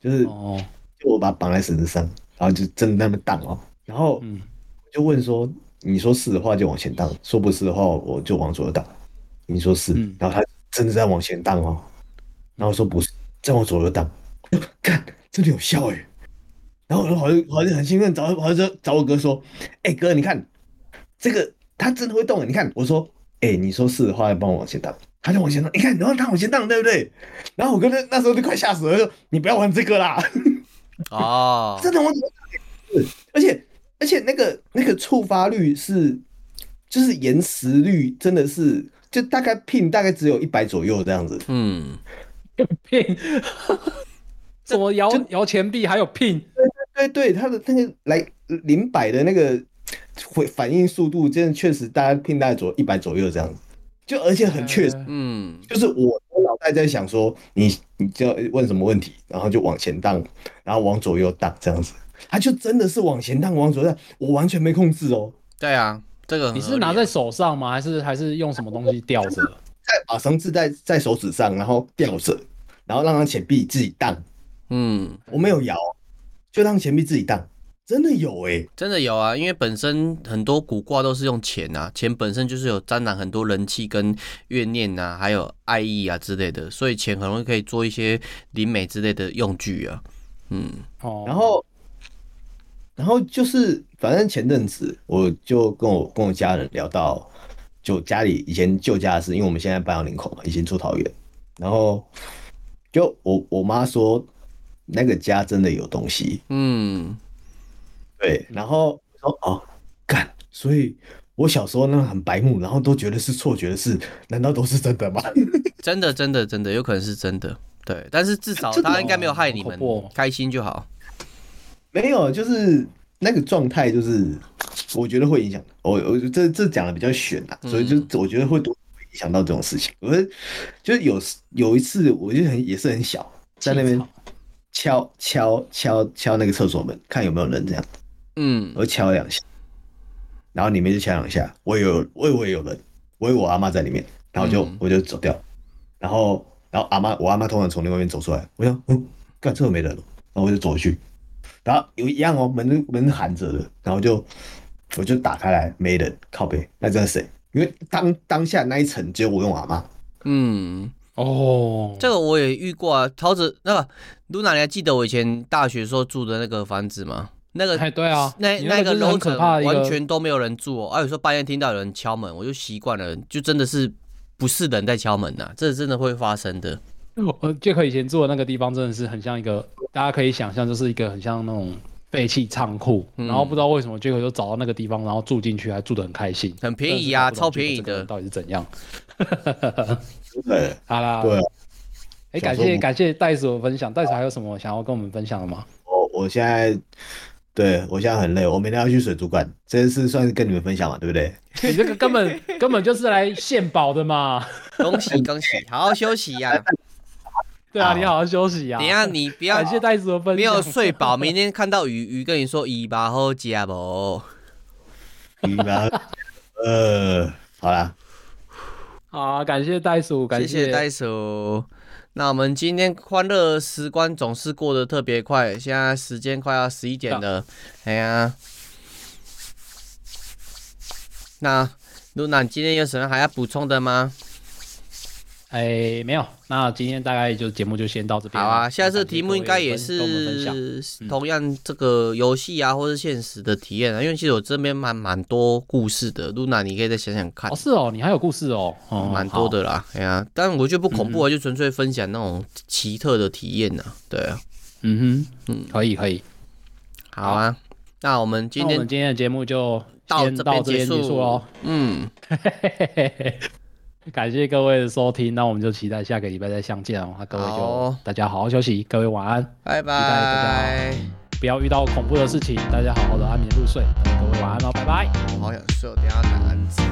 E: 就是哦，就我把它绑在绳子上，然后就真的那么荡哦。然后我就问说，你说是的话就往前荡，说不是的话我就往左右荡。你说是，然后他真的在往前荡哦，然后说不是，再往左右荡。看，真的有效哎！然后我就好像好像很兴奋，找好像找我哥说：“哎、欸、哥，你看这个，它真的会动。你看，我说，哎、欸，你说是的话，要帮我往前荡，他就往前荡。你看，然后他往前荡，对不对？然后我哥那那时候就快吓死了，说你不要玩这个啦！[laughs]
D: 哦，
E: 真的往而且而且那个那个触发率是，就是延时率真的是，就大概 ping 大概只有一百左右这样子。
D: 嗯
B: ，ping。[laughs] 怎么 [laughs] 摇摇钱币还有 pin？
E: 对他的那个来零百的那个回反应速度，真的确实大概 pin 大概左一百左右这样子，就而且很确实，
D: 嗯，
E: 就是我我脑袋在想说，你你就要问什么问题，然后就往前荡，然后往左右荡这样子，他就真的是往前荡往左荡，我完全没控制哦。
D: 对啊，这个
B: 你是拿在手上吗？还是还是用什么东西吊着？
E: 在把绳子在在手指上，然后吊着，然后让它钱币自己荡。
D: 嗯，
E: 我没有摇，就让钱币自己荡，真的有哎、欸，
D: 真的有啊，因为本身很多古卦都是用钱啊，钱本身就是有沾染很多人气跟怨念啊，还有爱意啊之类的，所以钱很容易可以做一些灵媒之类的用具啊。嗯，
B: 哦，
E: 然后，然后就是反正前阵子我就跟我跟我家人聊到，就家里以前旧家的事，因为我们现在搬到林口嘛，以前住桃园，然后就我我妈说。那个家真的有东西，
D: 嗯，
E: 对，然后说哦，干，所以我小时候那很白目，然后都觉得是错觉的事，难道都是真的吗？[laughs]
D: 真的，真的，真的，有可能是真的，对，但是至少他应该没有害你们，开心就好。
E: 没有，就是那个状态，就是我觉得会影响。我我这这讲的比较悬啊，所以就我觉得会多影响到这种事情。我就是有有一次，我就很也是很小，在那边。敲敲敲敲那个厕所门，看有没有人这样。
D: 嗯，
E: 我敲两下，然后里面就敲两下，我有我以为有人，我以为我阿妈在里面，然后就、嗯、我就走掉，然后然后阿妈我阿妈突然从另外一边走出来，我想嗯，干这没人了，然后我就走去，然后有一样哦，门门是含着的，然后就我就打开来没人，靠背，那这是谁？因为当当下那一层只有我用阿妈。
D: 嗯，
B: 哦，
D: 这个我也遇过啊。桃子，那个露娜，你还记得我以前大学时候住的那个房子吗？那个，
B: 哎，对啊，
D: 那
B: 那个
D: 楼层完
B: 完
D: 全都没有人住哦。啊，有时候半夜听到有人敲门，我就习惯了，就真的是不是人在敲门呐、啊，这真的会发生的。
B: 我杰克以前住的那个地方真的是很像一个，大家可以想象，就是一个很像那种废弃仓库。然后不知道为什么杰克就找到那个地方，然后住进去，还住得很开心，
D: 很便宜啊，超便宜的，
B: 到底是怎样？
E: 对，
B: 好啦，
E: 对，
B: 哎，感谢感谢袋鼠的分享，袋鼠还有什么想要跟我们分享的吗？
E: 我我现在。对，我现在很累，我明天要去水族馆，这件事算是跟你们分享嘛，对不对？[laughs]
B: 你这个根本根本就是来献宝的嘛！
D: 恭喜恭喜，[laughs] 好好休息呀、啊！
B: 对啊，你好好休息呀、啊！
D: 等下你不要
B: 感谢袋鼠的分享，
D: 没有睡饱，明天看到鱼鱼跟你说尾巴好加不？[laughs]
E: 尾巴，呃，好啦，
B: 好、啊，感谢袋鼠，感
D: 谢，袋鼠。那我们今天欢乐时光总是过得特别快，现在时间快要十一点了。哎呀、那露娜今天有什么还要补充的吗？
B: 哎，没有。那今天大概就节目就先到这边。
D: 好啊，下次题目应该也是同样这个游戏啊，或是现实的体验啊。因为其实我这边蛮蛮多故事的，露娜你可以再想想看。
B: 哦，是哦，你还有故事哦，哦
D: 蛮多的啦。哎呀，但我觉得不恐怖啊，就纯粹分享那种奇特的体验呢。对啊，
B: 嗯哼，嗯，可以可以。
D: 好啊，那我们今天
B: 今天的节目就到这边结束喽。嗯。[laughs] [laughs] 感谢各位的收听，那我们就期待下个礼拜再相见哦。那各位就大家好好休息，各位晚安，
D: 拜拜。
B: 期待大家不要遇到恐怖的事情，大家好好的安眠入睡。各位晚安哦，拜拜。
D: 好想睡，我等下打安子。